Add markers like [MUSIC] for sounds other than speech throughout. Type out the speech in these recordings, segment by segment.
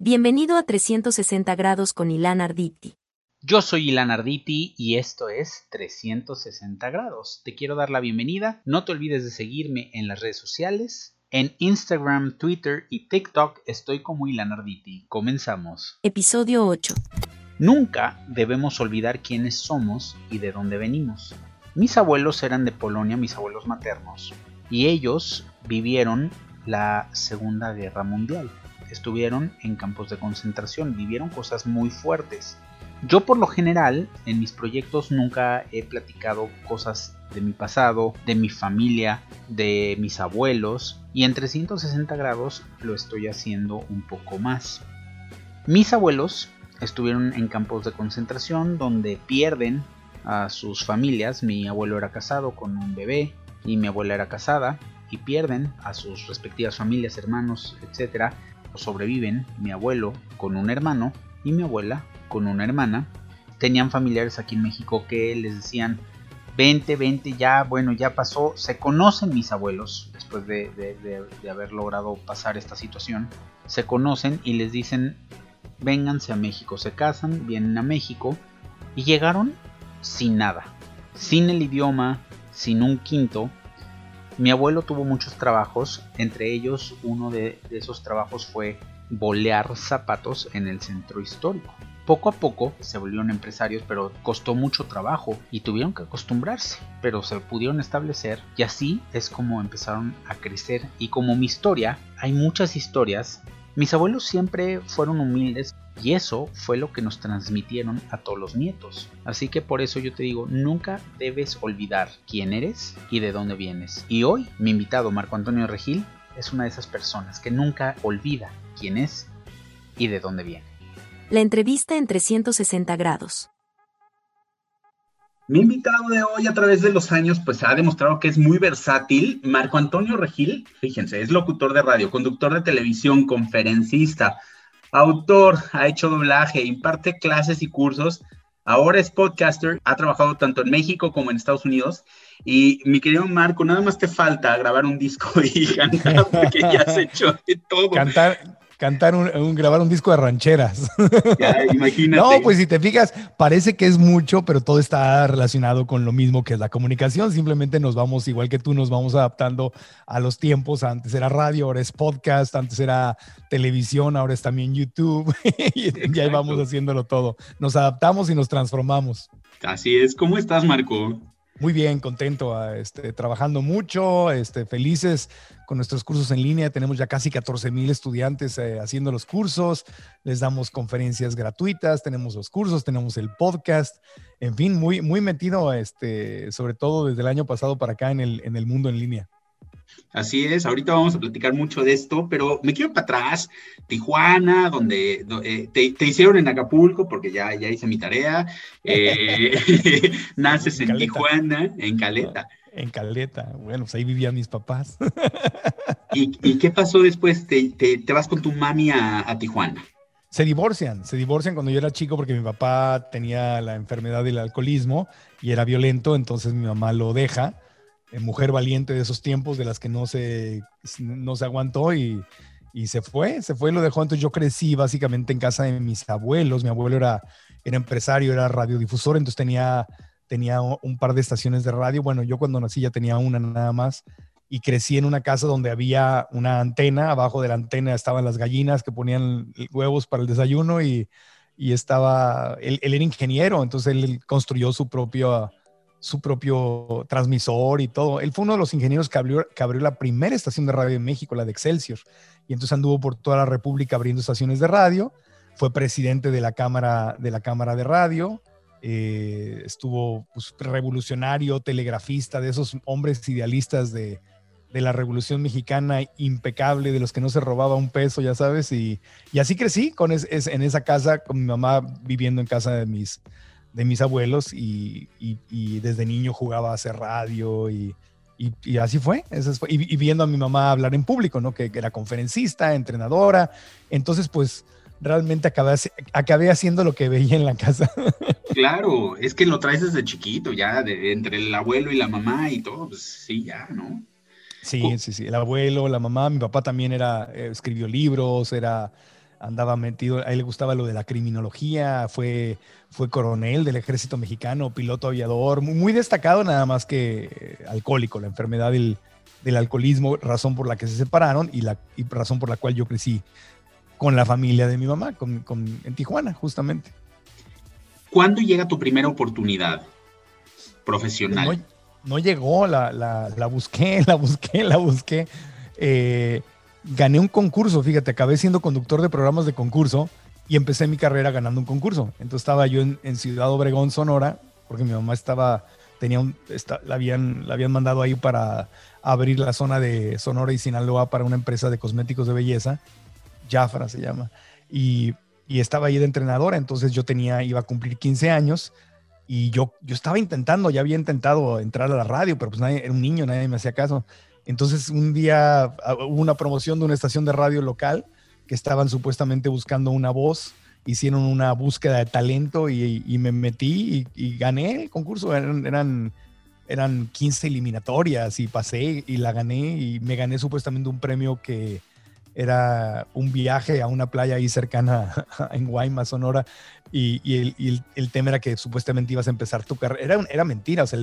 Bienvenido a 360 grados con Ilan Arditi. Yo soy Ilan Arditi y esto es 360 grados. Te quiero dar la bienvenida. No te olvides de seguirme en las redes sociales. En Instagram, Twitter y TikTok estoy como Ilan Arditi. Comenzamos. Episodio 8. Nunca debemos olvidar quiénes somos y de dónde venimos. Mis abuelos eran de Polonia, mis abuelos maternos, y ellos vivieron la Segunda Guerra Mundial estuvieron en campos de concentración, vivieron cosas muy fuertes. Yo por lo general en mis proyectos nunca he platicado cosas de mi pasado, de mi familia, de mis abuelos y en 360 grados lo estoy haciendo un poco más. Mis abuelos estuvieron en campos de concentración donde pierden a sus familias. Mi abuelo era casado con un bebé y mi abuela era casada y pierden a sus respectivas familias, hermanos, etc sobreviven mi abuelo con un hermano y mi abuela con una hermana. Tenían familiares aquí en México que les decían, vente, vente, ya, bueno, ya pasó. Se conocen mis abuelos después de, de haber logrado pasar esta situación. Se conocen y les dicen, vénganse a México. Se casan, vienen a México y llegaron sin nada. Sin el idioma, sin un quinto, mi abuelo tuvo muchos trabajos, entre ellos uno de, esos trabajos fue bolear zapatos en el centro histórico. Poco a poco se volvieron empresarios, pero costó mucho trabajo y tuvieron que acostumbrarse, pero se pudieron establecer y así es como empezaron a crecer y como mi historia, hay muchas historias. Mis abuelos siempre fueron humildes, y eso fue lo que nos transmitieron a todos los nietos. Así que por eso yo te digo, nunca debes olvidar quién eres y de dónde vienes. Y hoy mi invitado Marco Antonio Regil es una de esas personas que nunca olvida quién es y de dónde viene. La entrevista en 360 grados. Mi invitado de hoy a través de los años pues ha demostrado que es muy versátil. Marco Antonio Regil, fíjense, es locutor de radio, conductor de televisión, conferencista, autor, ha hecho doblaje, imparte clases y cursos. Ahora es podcaster, ha trabajado tanto en México como en Estados Unidos. Y mi querido Marco, nada más te falta grabar un disco y [LAUGHS] cantar porque ya has hecho de todo. Cantar, cantar un, grabar un disco de rancheras. Ya, imagínate. No, pues si te fijas, parece que es mucho, pero todo está relacionado con lo mismo que es la comunicación. Simplemente nos vamos, igual que tú, nos vamos adaptando a los tiempos. Antes era radio, ahora es podcast, antes era televisión, ahora es también YouTube. [LAUGHS] y ya vamos haciéndolo todo. Nos adaptamos y nos transformamos. Así es. ¿Cómo estás, Marco? Muy bien, contento, ah, este, trabajando mucho, este, felices con nuestros cursos en línea. Tenemos ya casi 14 mil estudiantes eh, haciendo los cursos. Les damos conferencias gratuitas, tenemos los cursos, tenemos el podcast. En fin, muy, muy metido, este, sobre todo desde el año pasado para acá en el, en el mundo en línea. Así es, ahorita vamos a platicar mucho de esto, pero me quiero para atrás, Tijuana, donde eh, te, hicieron en Acapulco, porque ya, ya hice mi tarea, eh, [LAUGHS] [LAUGHS] naces en, Tijuana, en Caleta. En Caleta, bueno, pues ahí vivían mis papás. [LAUGHS] ¿Y, qué pasó después? Te, vas con tu mami a, a Tijuana. Se divorcian, se divorcian cuando yo era chico porque mi papá tenía la enfermedad del alcoholismo y era violento, entonces mi mamá lo deja mujer valiente de esos tiempos, de las que no se, no se aguantó y, y, se fue, se fue y lo dejó. Entonces yo crecí básicamente en casa de mis abuelos. Mi abuelo era, era empresario, era radiodifusor, entonces tenía, tenía un par de estaciones de radio. Bueno, yo cuando nací ya tenía una nada más y crecí en una casa donde había una antena, abajo de la antena estaban las gallinas que ponían huevos para el desayuno y, y estaba, él, él, era ingeniero, entonces él construyó su propio su propio transmisor y todo. Él fue uno de los ingenieros que abrió, que abrió la primera estación de radio en México, la de Excelsior. Y entonces anduvo por toda la República abriendo estaciones de radio. Fue presidente de la Cámara de, la cámara de Radio. Eh, estuvo pues, revolucionario, telegrafista, de esos hombres idealistas de, de, la Revolución Mexicana, impecable, de los que no se robaba un peso, ya sabes. Y, y así crecí con en esa casa, con mi mamá viviendo en casa de mis, de mis abuelos y, desde niño jugaba a hacer radio y, así fue, Y, viendo a mi mamá hablar en público, ¿no? Que, era conferencista, entrenadora. Entonces, pues realmente acabé, acabé haciendo lo que veía en la casa. [LAUGHS] Claro, es que lo traes desde chiquito, ya, de, entre el abuelo y la mamá y todo, pues sí, ya, ¿no? Sí, sí, sí, el abuelo, la mamá, mi papá también era, eh, escribió libros, era andaba metido, a él le gustaba lo de la criminología, fue, fue coronel del ejército mexicano, piloto aviador, muy, destacado, nada más que eh, alcohólico, la enfermedad del, alcoholismo, razón por la que se separaron y la razón por la cual yo crecí con la familia de mi mamá, con, en Tijuana, justamente. ¿Cuándo llega tu primera oportunidad profesional? No, llegó, la, la, busqué, [LAUGHS] la busqué, la busqué. Eh, gané un concurso, fíjate, acabé siendo conductor de programas de concurso y empecé mi carrera ganando un concurso. Entonces estaba yo en, Ciudad Obregón, Sonora, porque mi mamá estaba, tenía un, la, habían, la habían mandado ahí para abrir la zona de Sonora y Sinaloa para una empresa de cosméticos de belleza, Jafra se llama, y, y estaba ahí de entrenadora, entonces yo tenía, iba a cumplir 15 años y yo, yo estaba intentando, ya había intentado entrar a la radio, pero pues nadie, era un niño, nadie me hacía caso. Entonces un día ah, hubo una promoción de una estación de radio local que estaban supuestamente buscando una voz, hicieron una búsqueda de talento y, me metí y, gané el concurso. Eran, eran, eran 15 eliminatorias y pasé y la gané y me gané supuestamente un premio que era un viaje a una playa ahí cercana [LAUGHS] en Guaymas, Sonora, y, el, tema era que supuestamente ibas a empezar tu carrera. Era, era mentira, o sea,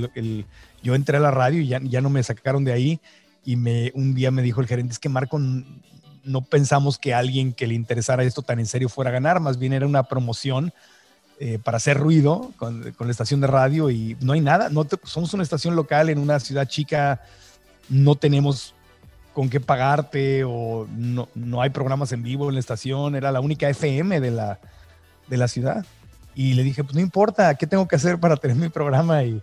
yo entré a la radio y ya, ya no me sacaron de ahí y me, un día me dijo el gerente, es que Marco, no pensamos que alguien que le interesara esto tan en serio fuera a ganar, más bien era una promoción eh, para hacer ruido con, con, la estación de radio y no hay nada, no somos una estación local en una ciudad chica, no tenemos con qué pagarte o no, no hay programas en vivo en la estación, era la única FM de la, de la ciudad. Y le dije, pues no importa, ¿qué tengo que hacer para tener mi programa? Y,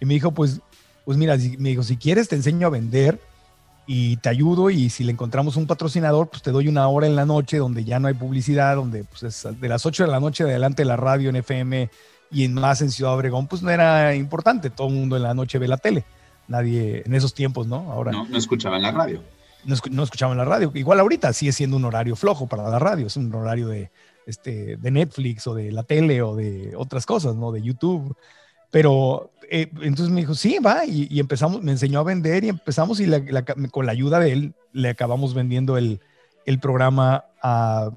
y me dijo, pues, pues mira, me dijo, si quieres te enseño a vender y te ayudo y si le encontramos un patrocinador, pues te doy una hora en la noche donde ya no hay publicidad, donde pues es de las 8 de la noche adelante la radio en FM y en más en Ciudad Obregón, pues no era importante, todo el mundo en la noche ve la tele, nadie en esos tiempos, ¿no? Ahora no, no escuchaban la radio. No, no escuchaban la radio, igual ahorita sigue siendo un horario flojo para la radio, es un horario de, este, de Netflix o de la tele o de otras cosas, ¿no? De YouTube. Pero eh, entonces me dijo, sí, va, y, empezamos, me enseñó a vender y empezamos y con la ayuda de él le acabamos vendiendo el, el programa a,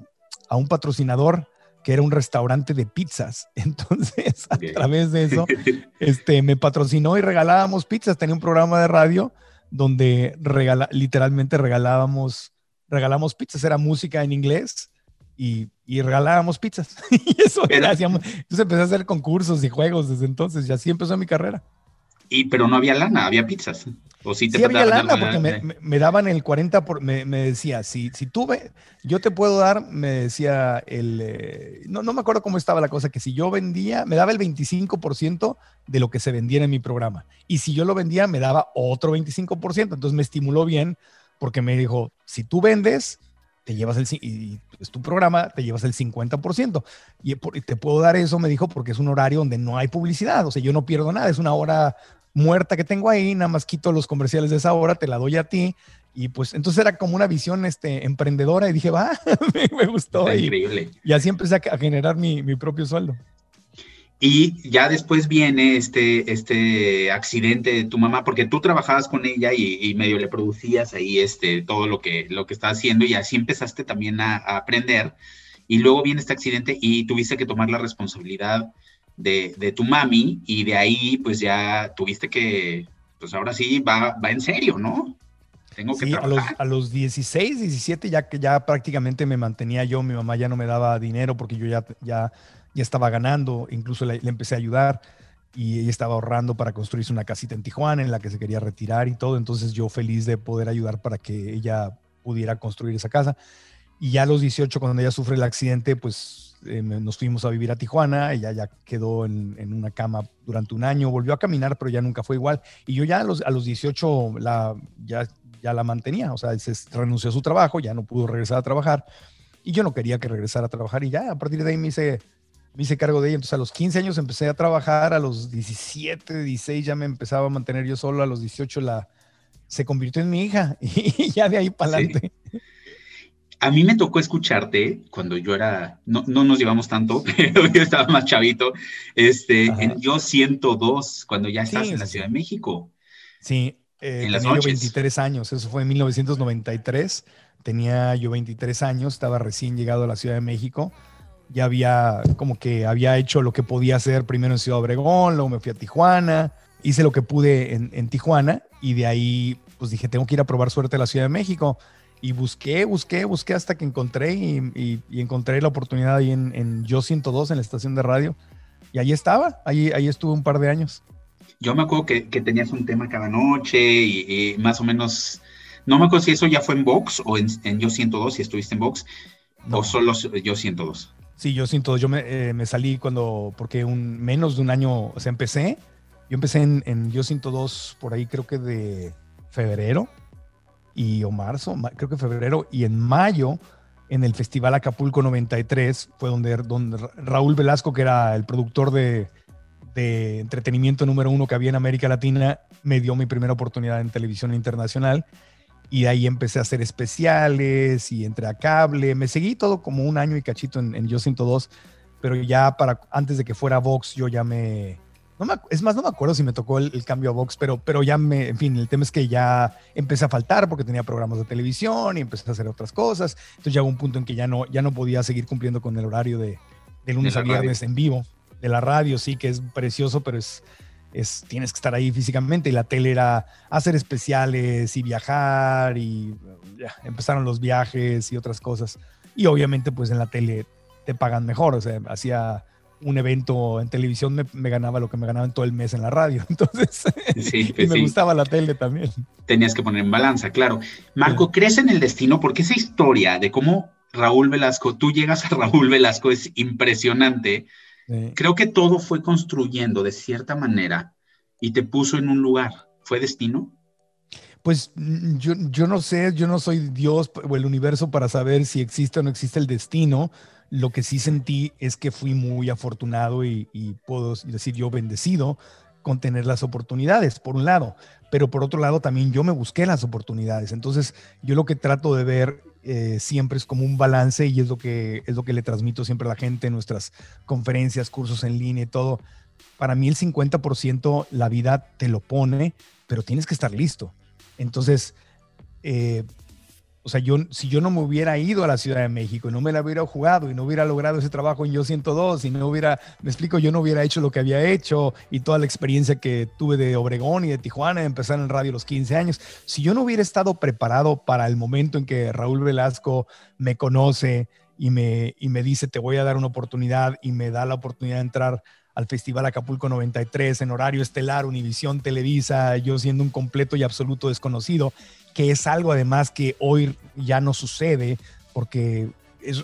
a, un patrocinador que era un restaurante de pizzas. [LAUGHS] Entonces, a través de eso, [LAUGHS] este, me patrocinó y regalábamos pizzas. Tenía un programa de radio donde regala, literalmente regalábamos, regalamos pizzas, era música en inglés y, y regalábamos pizzas. [LAUGHS] y eso era, hacíamos. Entonces empecé a hacer concursos y juegos desde entonces y así empezó mi carrera. Y pero no había lana, había pizzas. O sí, te había lana porque me, me, daban el 40 por, me, me decía, si, si tuve, yo te puedo dar, me decía el, eh, no, no me acuerdo cómo estaba la cosa, que si yo vendía, me daba el 25% de lo que se vendiera en mi programa. Y si yo lo vendía, me daba otro 25%. Entonces me estimuló bien porque me dijo, si tú vendes, te llevas el, y es tu programa, te llevas el 50%. Y te puedo dar eso, me dijo, porque es un horario donde no hay publicidad, o sea, yo no pierdo nada, es una hora muerta que tengo ahí, nada más quito los comerciales de esa hora, te la doy a ti. Y pues entonces era como una visión este, emprendedora y dije, va, [LAUGHS] me, gustó. increíble. Y así empecé a, generar mi, mi propio sueldo. Y ya después viene este, este accidente de tu mamá, porque tú trabajabas con ella y, medio le producías ahí este, todo lo que, lo que está haciendo y así empezaste también a, aprender. Y luego viene este accidente y tuviste que tomar la responsabilidad de, de, tu mami y de ahí pues ya tuviste que, pues ahora sí va, va en serio, ¿no? Tengo que A los, a los 16, 17 ya que ya prácticamente me mantenía yo, mi mamá ya no me daba dinero porque yo ya, ya ya estaba ganando, incluso le, empecé a ayudar y ella estaba ahorrando para construirse una casita en Tijuana en la que se quería retirar y todo, entonces yo feliz de poder ayudar para que ella pudiera construir esa casa. Y ya a los 18, cuando ella sufre el accidente, pues eh, nos fuimos a vivir a Tijuana, ella ya quedó en, una cama durante un año, volvió a caminar, pero ya nunca fue igual. Y yo ya a los, a los 18 la, ya, ya la mantenía, o sea, se renunció a su trabajo, ya no pudo regresar a trabajar. Y yo no quería que regresara a trabajar y ya a partir de ahí me hice me hice cargo de ella. Entonces a los 15 años empecé a trabajar, a los 17, 16 ya me empezaba a mantener yo solo, a los 18 la, se convirtió en mi hija [LAUGHS] y ya de ahí para adelante. A mí me tocó escucharte cuando yo era, no, no nos llevamos tanto, [LAUGHS] pero yo estaba más chavito, este, en Yo 102, cuando ya estás en la Ciudad de México. Sí, Eh, En las tenía yo noches. 23 años, eso fue en 1993. Tenía yo 23 años, estaba recién llegado a la Ciudad de México. Ya había como que había hecho lo que podía hacer primero en Ciudad Obregón, luego me fui a Tijuana, hice lo que pude en, en Tijuana y de ahí pues dije, tengo que ir a probar suerte a la Ciudad de México. Y busqué, busqué, busqué hasta que encontré y, y- y encontré la oportunidad ahí en, en Yo 102, en la estación de radio. Y ahí estaba, ahí, ahí estuve un par de años. Yo me acuerdo que, que tenías un tema cada noche y, y más o menos, no me acuerdo si eso ya fue en Vox o en, en Yo 102, si estuviste en Vox, No. o solo Yo 102. Sí, yo siento, yo me, eh, me salí cuando, porque un, menos de un año, o sea, empecé, yo empecé en, en Yo 102 por ahí creo que de febrero y o marzo, ma- creo que febrero, y en mayo en el Festival Acapulco 93 fue donde, donde Ra- Raúl Velasco, que era el productor de, de entretenimiento número uno que había en América Latina, me dio mi primera oportunidad en televisión internacional y de ahí empecé a hacer especiales y entré a cable. Me seguí todo como un año y cachito en, en Yo 102, pero ya para antes de que fuera Vox, yo ya me. No me es más, no me acuerdo si me tocó el, el cambio a Vox, pero, pero ya me. En fin, el tema es que ya empecé a faltar porque tenía programas de televisión y empecé a hacer otras cosas. Entonces llegó un punto en que ya no, ya no podía seguir cumpliendo con el horario de, de lunes De a radio. viernes en vivo. De la radio, sí, que es precioso, pero es, es, tienes que estar ahí físicamente y la tele era hacer especiales y viajar y ya, empezaron los viajes y otras cosas. Y obviamente pues en la tele te pagan mejor, o sea, hacía un evento en televisión, me, me ganaba lo que me ganaba en todo el mes en la radio, [LAUGHS] entonces, Sí, y pues me sí, gustaba la tele también. tenías que poner en balanza, claro. Marco, ¿crees en el destino? Porque esa historia de cómo Raúl Velasco, tú llegas a Raúl Velasco es impresionante. Sí. Creo que todo fue construyendo de cierta manera y te puso en un lugar. ¿Fue destino? Pues mm, yo, yo no sé, yo no soy Dios o el universo para saber si existe o no existe el destino. Lo que sí sentí es que fui muy afortunado y, y puedo decir yo bendecido con tener las oportunidades, por un lado, pero por otro lado también yo me busqué las oportunidades. Entonces yo lo que trato de ver eh, siempre es como un balance y es lo, que, es lo que le transmito siempre a la gente en nuestras conferencias, cursos en línea y todo. Para mí el 50% la vida te lo pone, pero tienes que estar listo. Entonces, eh, o sea, yo, si yo no me hubiera ido a la Ciudad de México y no me la hubiera jugado y no hubiera logrado ese trabajo en Yo 102 y no hubiera, me explico, yo no hubiera hecho lo que había hecho y toda la experiencia que tuve de Obregón y de Tijuana, de empezar en radio a los 15 años, si yo no hubiera estado preparado para el momento en que Raúl Velasco me conoce y me, y me dice, te voy a dar una oportunidad y me da la oportunidad de entrar al Festival Acapulco 93 en horario estelar, Univisión, Televisa, yo siendo un completo y absoluto desconocido, que es algo además que hoy ya no sucede porque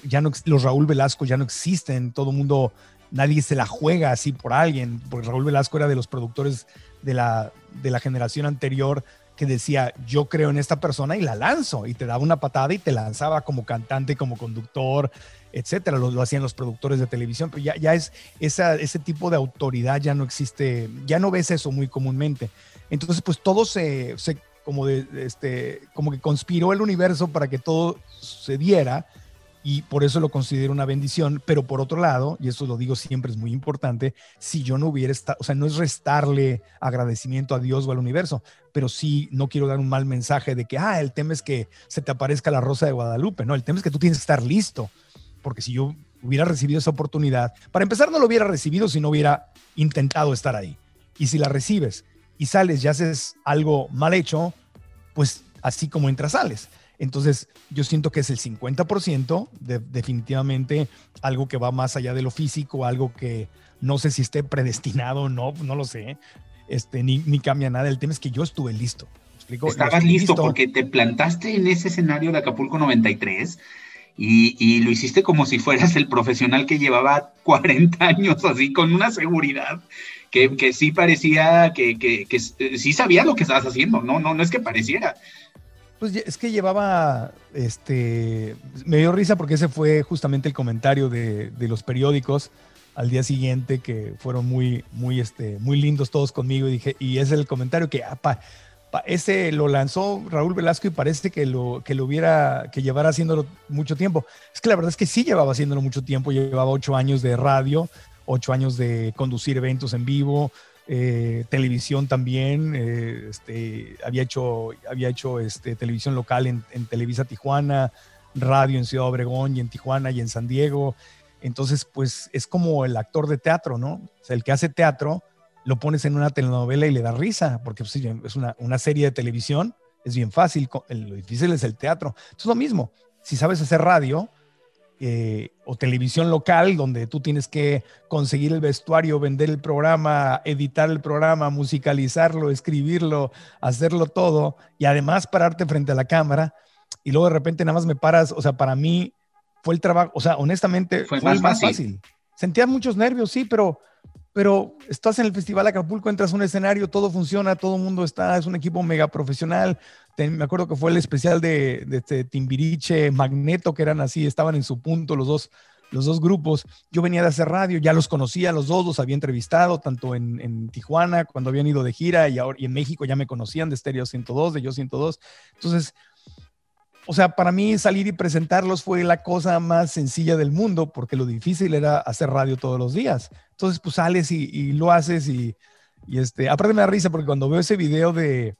ya no, los Raúl Velasco ya no existen, todo el mundo, nadie se la juega así por alguien, porque Raúl Velasco era de los productores de la, de la generación anterior que decía, yo creo en esta persona y la lanzo, y te daba una patada y te lanzaba como cantante, como conductor, etcétera, lo, hacían los productores de televisión, pero ya, ya es esa, ese tipo de autoridad ya no existe, ya no ves eso muy comúnmente. Entonces, pues todo se, se como de, este, como que conspiró el universo para que todo se diera y por eso lo considero una bendición, pero por otro lado, y eso lo digo siempre es muy importante, si yo no hubiera estado, o sea, no es restarle agradecimiento a Dios o al universo, pero sí no quiero dar un mal mensaje de que, ah, el tema es que se te aparezca la rosa de Guadalupe, no, el tema es que tú tienes que estar listo, porque si yo hubiera recibido esa oportunidad, para empezar no lo hubiera recibido si no hubiera intentado estar ahí. Y si la recibes y sales y haces algo mal hecho, pues así como entras, sales. Entonces, yo siento que es el 50%, de, definitivamente algo que va más allá de lo físico, algo que no sé si esté predestinado o no, no lo sé, este, ni, ni cambia nada. El tema es que yo estuve listo. ¿Me explico? Estabas estuve listo porque te plantaste en ese escenario de Acapulco 93 y, y lo hiciste como si fueras el profesional que llevaba 40 años, así, con una seguridad que, que sí parecía que, que, que sí sabías lo que estabas haciendo, no, no, no es que pareciera. Pues es que llevaba, este, me dio risa porque ese fue justamente el comentario de, de los periódicos al día siguiente que fueron muy, muy, este, muy lindos todos conmigo y dije, y es el comentario que, ah, pa- pa- ese lo lanzó Raúl Velasco y parece que lo, que lo hubiera, que llevara haciéndolo mucho tiempo. Es que la verdad es que sí llevaba haciéndolo mucho tiempo, llevaba ocho años de radio, ocho años de conducir eventos en vivo, eh, televisión también, eh, este, había hecho, había hecho este, televisión local en, Televisa Tijuana, radio en Ciudad Obregón y en Tijuana y en San Diego. Entonces, pues es como el actor de teatro, ¿no? O sea, el que hace teatro, lo pones en una telenovela y le da risa, porque pues, es una, una serie de televisión, es bien fácil, lo difícil es el teatro. Es lo mismo, si sabes hacer radio, eh, o televisión local, donde tú tienes que conseguir el vestuario, vender el programa, editar el programa, musicalizarlo, escribirlo, hacerlo todo, y además pararte frente a la cámara, y luego de repente nada más me paras, o sea, para mí fue el trabajo, o sea, honestamente fue, más, fácil. fácil. Sentía muchos nervios, sí, pero pero estás en el Festival Acapulco, entras a un escenario, todo funciona, todo el mundo está, es un equipo mega profesional. Me acuerdo que fue el especial de, este Timbiriche, Magneto, que eran así, estaban en su punto los dos, los dos grupos. Yo venía de hacer radio, ya los conocía, los dos los había entrevistado, tanto en, Tijuana, cuando habían ido de gira, y, ahora, y en México ya me conocían de Stereo 102, de Yo 102. Entonces, o sea, para mí salir y presentarlos fue la cosa más sencilla del mundo, porque lo difícil era hacer radio todos los días. Entonces, pues sales y, lo haces y, este, aparte me risa porque cuando veo ese video de,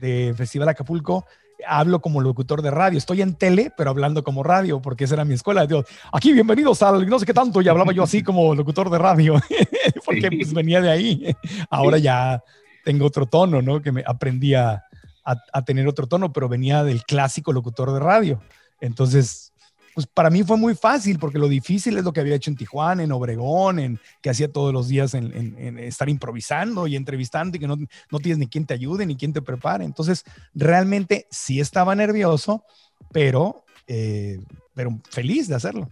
Festival Acapulco, hablo como locutor de radio. Estoy en tele, pero hablando como radio, porque esa era mi escuela. Digo, aquí bienvenidos al no sé qué tanto, y hablaba yo así como locutor de radio, [LAUGHS] porque pues venía de ahí. Ahora ya tengo otro tono, ¿no? Que me aprendí a, a, tener otro tono, pero venía del clásico locutor de radio. Entonces, pues para mí fue muy fácil, porque lo difícil es lo que había hecho en Tijuana, en Obregón, en que hacía todos los días en, estar improvisando y entrevistando y que no, no, tienes ni quien te ayude ni quien te prepare. Entonces, realmente sí estaba nervioso, pero, eh, pero feliz de hacerlo.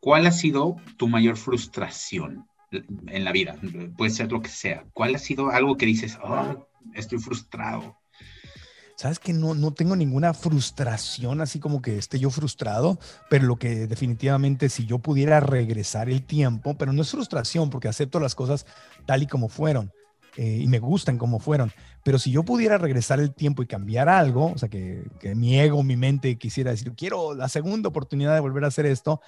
¿Cuál ha sido tu mayor frustración en la vida? Puede ser lo que sea. ¿Cuál ha sido algo que dices, oh, estoy frustrado? Sabes que no, no tengo ninguna frustración así como que esté yo frustrado, pero lo que definitivamente si yo pudiera regresar el tiempo, pero no es frustración porque acepto las cosas tal y como fueron. Eh, y me gustan como fueron. Pero si yo pudiera regresar el tiempo y cambiar algo, o sea, que, que, mi ego, mi mente quisiera decir, quiero la segunda oportunidad de volver a hacer esto,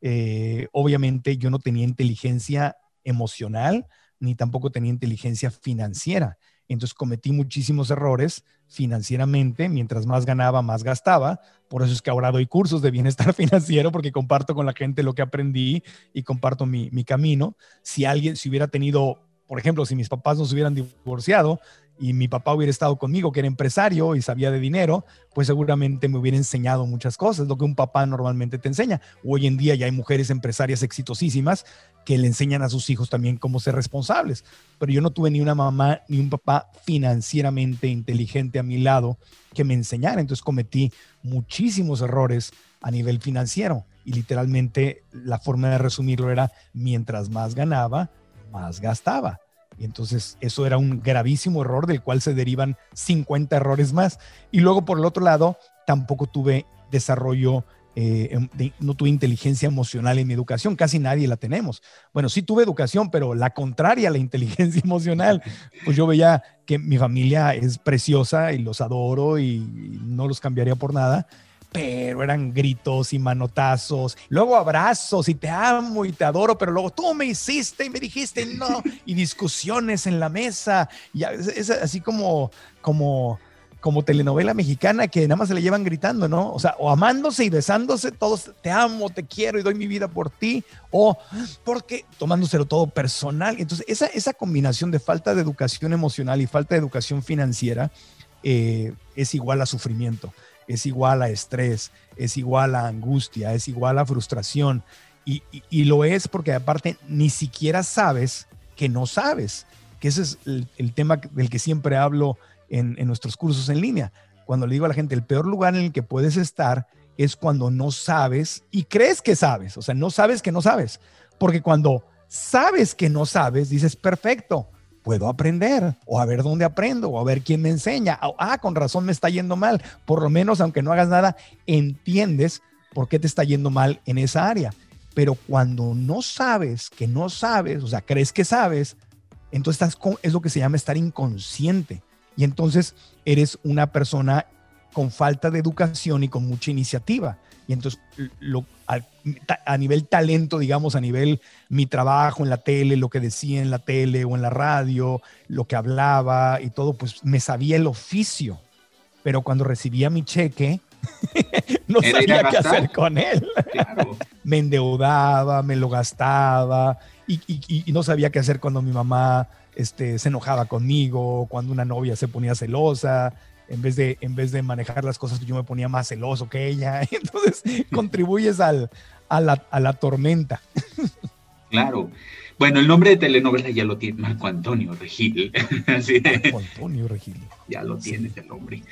eh, obviamente yo no tenía inteligencia emocional ni tampoco tenía inteligencia financiera. Entonces cometí muchísimos errores financieramente, mientras más ganaba, más gastaba. Por eso es que ahora doy cursos de bienestar [LAUGHS] financiero, porque comparto con la gente lo que aprendí y comparto mi, mi camino. Si alguien, si hubiera tenido, por ejemplo, si mis papás no se hubieran divorciado, y mi papá hubiera estado conmigo, que era empresario y sabía de dinero, pues seguramente me hubiera enseñado muchas cosas, lo que un papá normalmente te enseña. Hoy en día ya hay mujeres empresarias exitosísimas que le enseñan a sus hijos también cómo ser responsables. Pero yo no tuve ni una mamá ni un papá financieramente inteligente a mi lado que me enseñara. Entonces cometí muchísimos errores a nivel financiero y literalmente la forma de resumirlo era mientras más ganaba, más gastaba. Y entonces eso era un gravísimo error del cual se derivan 50 errores más. Y luego por el otro lado, tampoco tuve desarrollo, eh, em, no tuve inteligencia emocional en mi educación, casi nadie la tenemos. Bueno, sí tuve educación, pero la contraria a la inteligencia [LAUGHS] emocional, pues yo veía que mi familia es preciosa y los adoro y no los cambiaría por nada, pero eran gritos y manotazos, luego abrazos y te amo y te adoro, pero luego tú me hiciste y me dijiste no, [LAUGHS] y discusiones en la mesa, y es así como, como, como telenovela mexicana que nada más se le llevan gritando, ¿no? O sea, o amándose y besándose, todos te amo, te quiero y doy mi vida por ti, o porque tomándoselo todo personal. Entonces, esa, esa combinación de falta de educación emocional y falta de educación financiera eh, es igual a sufrimiento es igual a estrés, es igual a angustia, es igual a frustración. Y, lo es porque aparte ni siquiera sabes que no sabes, que ese es el, tema del que siempre hablo en, en, nuestros cursos en línea. Cuando le digo a la gente, el peor lugar en el que puedes estar es cuando no sabes y crees que sabes, o sea, no sabes que no sabes, porque cuando sabes que no sabes, dices, perfecto, puedo aprender o a ver dónde aprendo o a ver quién me enseña. Ah, con razón me está yendo mal. Por lo menos, aunque no hagas nada, entiendes por qué te está yendo mal en esa área. Pero cuando no sabes que no sabes, o sea, crees que sabes, entonces estás es lo que se llama estar inconsciente. Y entonces eres una persona con falta de educación y con mucha iniciativa. Y entonces lo, a, nivel talento, digamos, a nivel mi trabajo en la tele, lo que decía en la tele o en la radio, lo que hablaba y todo, pues me sabía el oficio. Pero cuando recibía mi cheque, [LAUGHS] no sabía qué hacer con él. [LAUGHS] me endeudaba, me lo gastaba y, y, no sabía qué hacer cuando mi mamá este, se enojaba conmigo, cuando una novia se ponía celosa en vez de, en vez de manejar las cosas, yo me ponía más celoso que ella. [LAUGHS] Entonces contribuyes al, a, la, a la tormenta. Claro. Bueno, el nombre de telenovela ya lo tiene Marco Antonio Regil. [LAUGHS] Marco Antonio Regil. Ya lo tienes el nombre.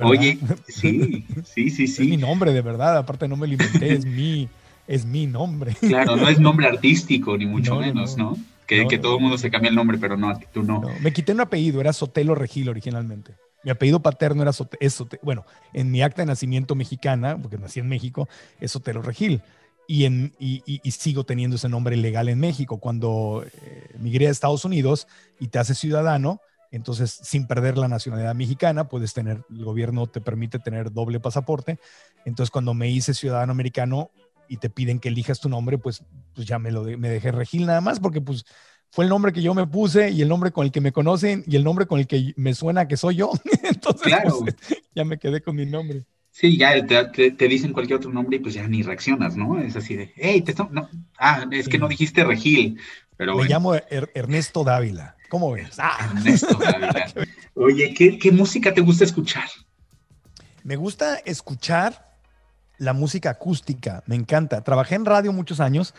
Oye, sí, [LAUGHS] sí, sí, sí. Es mi nombre, de verdad. Aparte no me lo inventé, es mi, es mi nombre. Claro, no es nombre artístico, ni mucho menos, ¿no? Que, que todo el mundo se cambia el nombre, pero no, tú no. Me quité un apellido, era Sotelo Regil originalmente. Mi apellido paterno era Sotelo, bueno, en mi acta de nacimiento mexicana, porque nací en México, es Sotelo Regil. Y, en, y, sigo teniendo ese nombre legal en México. Cuando eh, migré a Estados Unidos y te haces ciudadano, entonces sin perder la nacionalidad mexicana, puedes tener, el gobierno te permite tener doble pasaporte. Entonces cuando me hice ciudadano americano y te piden que elijas tu nombre, pues, pues ya me, lo me dejé Regil nada más, porque pues fue el nombre que yo me puse y el nombre con el que me conocen y el nombre con el que me suena que soy yo. [LAUGHS] Entonces, claro. Pues, ya me quedé con mi nombre. Sí, ya te, dicen cualquier otro nombre y pues ya ni reaccionas, ¿no? Es así de, hey, te no, ah, es que no dijiste Regil. Pero me llamo er-, Ernesto Dávila. ¿Cómo ves? Ah. Ernesto [LAUGHS] Dávila. Oye, ¿qué, ¿qué música te gusta escuchar? Me gusta escuchar la música acústica, me encanta. Trabajé en radio muchos años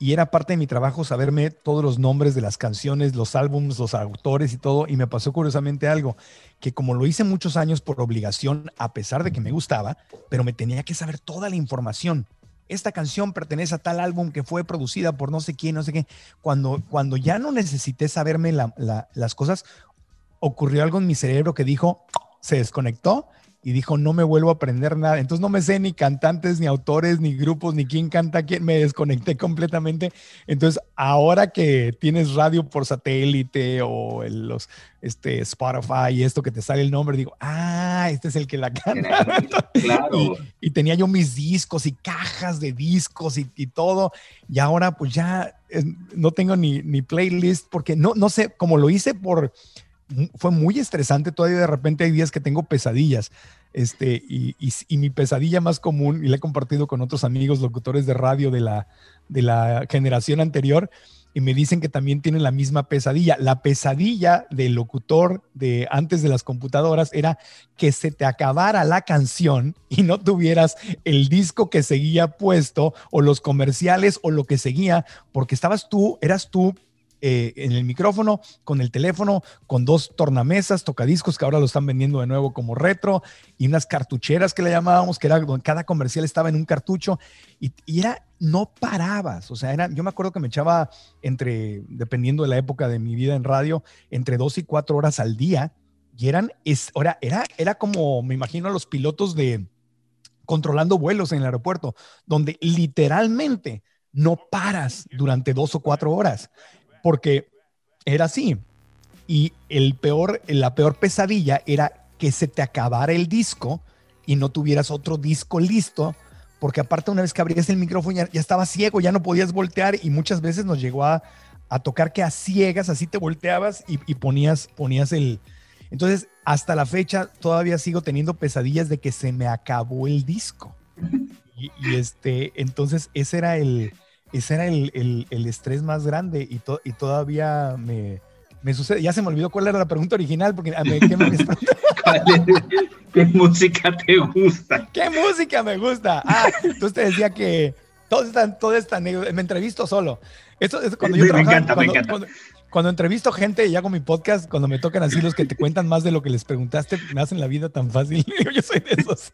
y era parte de mi trabajo saberme todos los nombres de las canciones, los álbums, los autores y todo. Y me pasó curiosamente algo, que como lo hice muchos años por obligación, a pesar de que me gustaba, pero me tenía que saber toda la información. Esta canción pertenece a tal álbum que fue producida por no sé quién, no sé qué. Cuando, cuando ya no necesité saberme las cosas, ocurrió algo en mi cerebro que dijo, se desconectó y dijo, no me vuelvo a aprender nada. Entonces no me sé ni cantantes, ni autores, ni grupos, ni quién canta quién. Me desconecté completamente. Entonces ahora que tienes radio por satélite o los este, Spotify y esto que te sale el nombre, digo, ah, este es el que la canta. Claro. [LAUGHS] Y, tenía yo mis discos y cajas de discos y, y todo. Y ahora pues ya no tengo ni, ni playlist porque no, no sé, como lo hice por fue muy estresante. Todavía de repente hay días que tengo pesadillas. Este, y, mi pesadilla más común, y la he compartido con otros amigos locutores de radio de la, de la generación anterior, y me dicen que también tienen la misma pesadilla. La pesadilla del locutor de antes de las computadoras era que se te acabara la canción y no tuvieras el disco que seguía puesto o los comerciales o lo que seguía, porque estabas tú, eras tú eh, en el micrófono, con el teléfono, con dos tornamesas, tocadiscos que ahora lo están vendiendo de nuevo como retro y unas cartucheras que le llamábamos, que era donde cada comercial estaba en un cartucho y, era, no parabas, o sea, era, yo me acuerdo que me echaba entre, dependiendo de la época de mi vida en radio, entre dos y cuatro horas al día y eran, es, era, era, era como, me imagino, los pilotos de controlando vuelos en el aeropuerto, donde literalmente no paras durante dos o cuatro horas porque era así. Y el peor, la peor pesadilla era que se te acabara el disco y no tuvieras otro disco listo, porque aparte una vez que abrías el micrófono ya, estaba ciego, ya no podías voltear y muchas veces nos llegó a, tocar que a ciegas así te volteabas y, ponías, ponías el... Entonces, hasta la fecha todavía sigo teniendo pesadillas de que se me acabó el disco. Y, y este, entonces ese era el, ese era el, estrés más grande y, y todavía me, sucede. Ya se me olvidó cuál era la pregunta original, porque ¿qué, me [LAUGHS] ¿Qué música te gusta? ¿Qué música me gusta? Ah, entonces te decía que todo esta, todo esta me entrevisto solo. Esto es cuando yo me, encanta, me encanta cuando entrevisto gente y hago mi podcast, cuando me tocan así los que te cuentan más de lo que les preguntaste, me hacen la vida tan fácil. [LAUGHS] Yo soy de esos.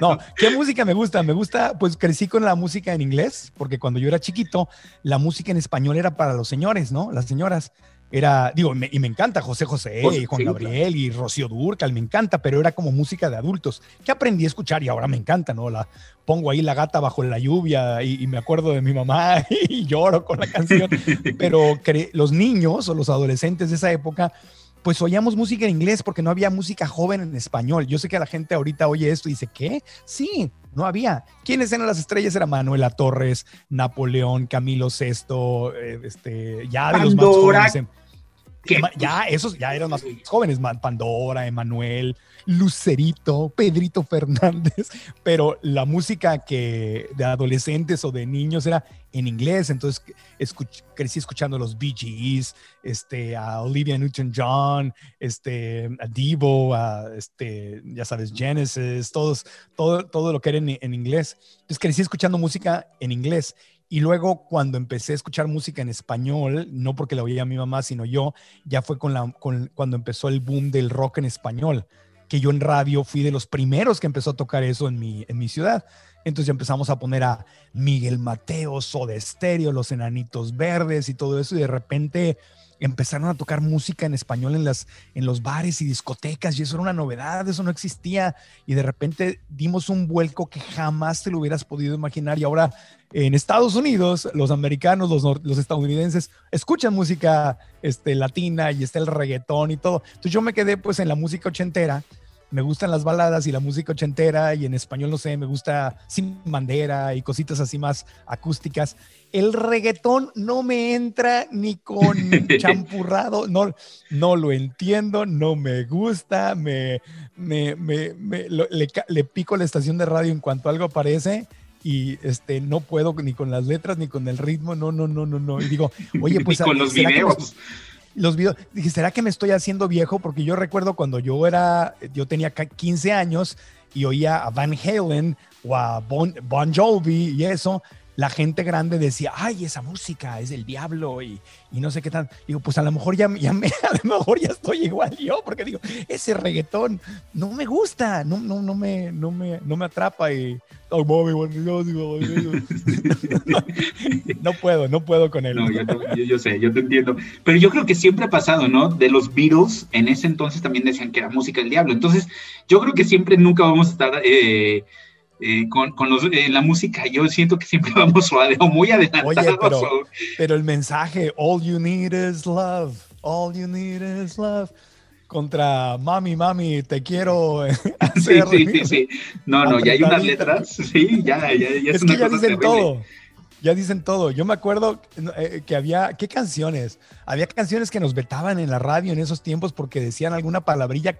No, ¿qué música me gusta? Me gusta, pues crecí con la música en inglés, porque cuando yo era chiquito, la música en español era para los señores, ¿no? Las señoras era, digo, y me encanta José José y Juan Gabriel y Rocío Durcal, me encanta, pero era como música de adultos que aprendí a escuchar y ahora me encanta, ¿no? La pongo ahí la gata bajo la lluvia y, me acuerdo de mi mamá [LAUGHS] y lloro con la canción, pero los niños o los adolescentes de esa época pues oíamos música en inglés porque no había música joven en español. Yo sé que la gente ahorita oye esto y dice, ¿qué? Sí, no había. ¿Quiénes eran las estrellas? Era Manuela Torres, Napoleón, Camilo VI, eh, este, ya de los más jóvenes. em- Ya, esos ya eran más jóvenes, Pandora, Emanuel, Lucerito, Pedrito Fernández, [LAUGHS] pero la música que de adolescentes o de niños era en inglés, entonces crecí escuchando los Bee Gees, este, a Olivia Newton-John, este, a Devo, a, este, ya sabes, Genesis, todos, todo, todo lo que era en, en inglés. Entonces crecí escuchando música en inglés. Y luego cuando empecé a escuchar música en español, no porque la oía mi mamá, sino yo, ya fue con la, con, cuando empezó el boom del rock en español, que yo en radio fui de los primeros que empezó a tocar eso en mi, en mi ciudad. Entonces ya empezamos a poner a Miguel Mateo, Soda Stereo, Los Enanitos Verdes y todo eso. Y de repente empezaron a tocar música en español en, las, en los bares y discotecas. Y eso era una novedad, eso no existía. Y de repente dimos un vuelco que jamás te lo hubieras podido imaginar. Y ahora en Estados Unidos, los americanos, los, los estadounidenses escuchan música este, latina y está el reggaetón y todo. Entonces yo me quedé pues en la música ochentera. Me gustan las baladas y la música ochentera y en español, no sé, me gusta Sin Bandera y cositas así más acústicas. El reggaetón no me entra ni con [LAUGHS] champurrado, no, no lo entiendo, no me gusta, me, me, me- me- lo- le, pico la estación de radio en cuanto algo aparece y este, no puedo ni con las letras ni con el ritmo, no, no, no, no, no. Y digo, [LAUGHS] oye, pues... y con los ¿será que me- videos. Los videos. Dije, ¿será que me estoy haciendo viejo? Porque yo recuerdo cuando yo era, yo tenía ca- 15 años y oía a Van Halen o a Bon, Bon Jovi y eso, la gente grande decía, ay, esa música es del diablo y, y no sé qué tal. Digo, pues a lo mejor ya, ya me, [LAUGHS] a lo mejor ya estoy igual yo, porque digo, ese reggaetón no me gusta, no, no, no, me, no, me, no me atrapa y... "Ay, mami, bueno, yo digo, [LAUGHS] no puedo, no puedo con él. No, yo, no- yo- yo sé, yo te entiendo. Pero yo creo que siempre ha pasado, ¿no? De los Beatles, en ese entonces también decían que era música del diablo. Entonces, yo creo que siempre nunca vamos a estar eh, eh, con, con los, eh, la música. Yo siento que siempre [LAUGHS] vamos o muy adelantados. Oye, pero- o- [LAUGHS] Pero el mensaje, all you need is love, all you need is love, contra mami, mami, te quiero [LAUGHS] Sí, hacer. sí, sí, sí. No, no, ya hay unas letras. Sí, ya, ya, ya es, Es una que ya cosa dicen terrible. todo. Ya dicen todo. Yo me acuerdo eh, que había, ¿qué canciones? Había canciones que nos vetaban en la radio en esos tiempos porque decían alguna palabrilla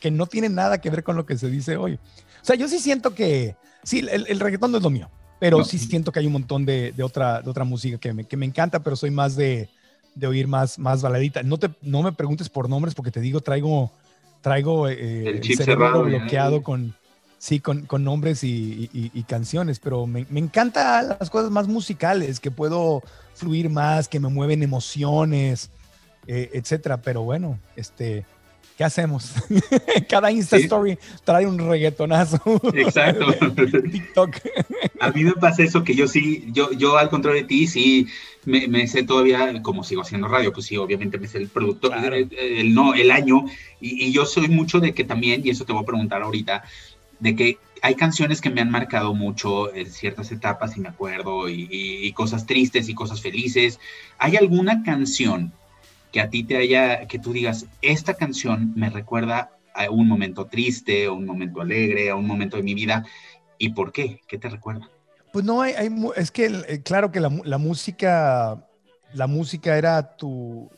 que no tiene nada que ver con lo que se dice hoy. O sea, yo sí siento que, sí, el, el reggaetón no es lo mío, pero No. sí siento que hay un montón de, de otra, de otra música que me, que me encanta, pero soy más de, de oír más, más baladita. No, te, no me preguntes por nombres porque te digo, traigo, traigo eh, El el, chip cerebro cerrado bloqueado con, sí, con, con nombres y, y- y canciones, pero me, me encantan las cosas más musicales, que puedo fluir más, que me mueven emociones, eh, etcétera. Pero bueno, este, ¿qué hacemos? [LAUGHS] Cada Insta Sí. Story trae un reggaetonazo. Exacto. [LAUGHS] TikTok. A mí me pasa eso que yo sí, yo, yo al contrario de ti, sí me, me sé todavía, como sigo haciendo radio, pues sí, obviamente me sé el producto, Claro. el, el- no, el año, y, y yo soy mucho de que también, y eso te voy a preguntar ahorita, de que hay canciones que me han marcado mucho en ciertas etapas, y me acuerdo, y, y- y cosas tristes y cosas felices. ¿Hay alguna canción que a ti te haya, que tú digas, esta canción me recuerda a un momento triste, a un momento alegre, a un momento de mi vida? ¿Y por qué? ¿Qué te recuerda? Pues no, hay, hay es que eh, claro que la, la música, la música era tu,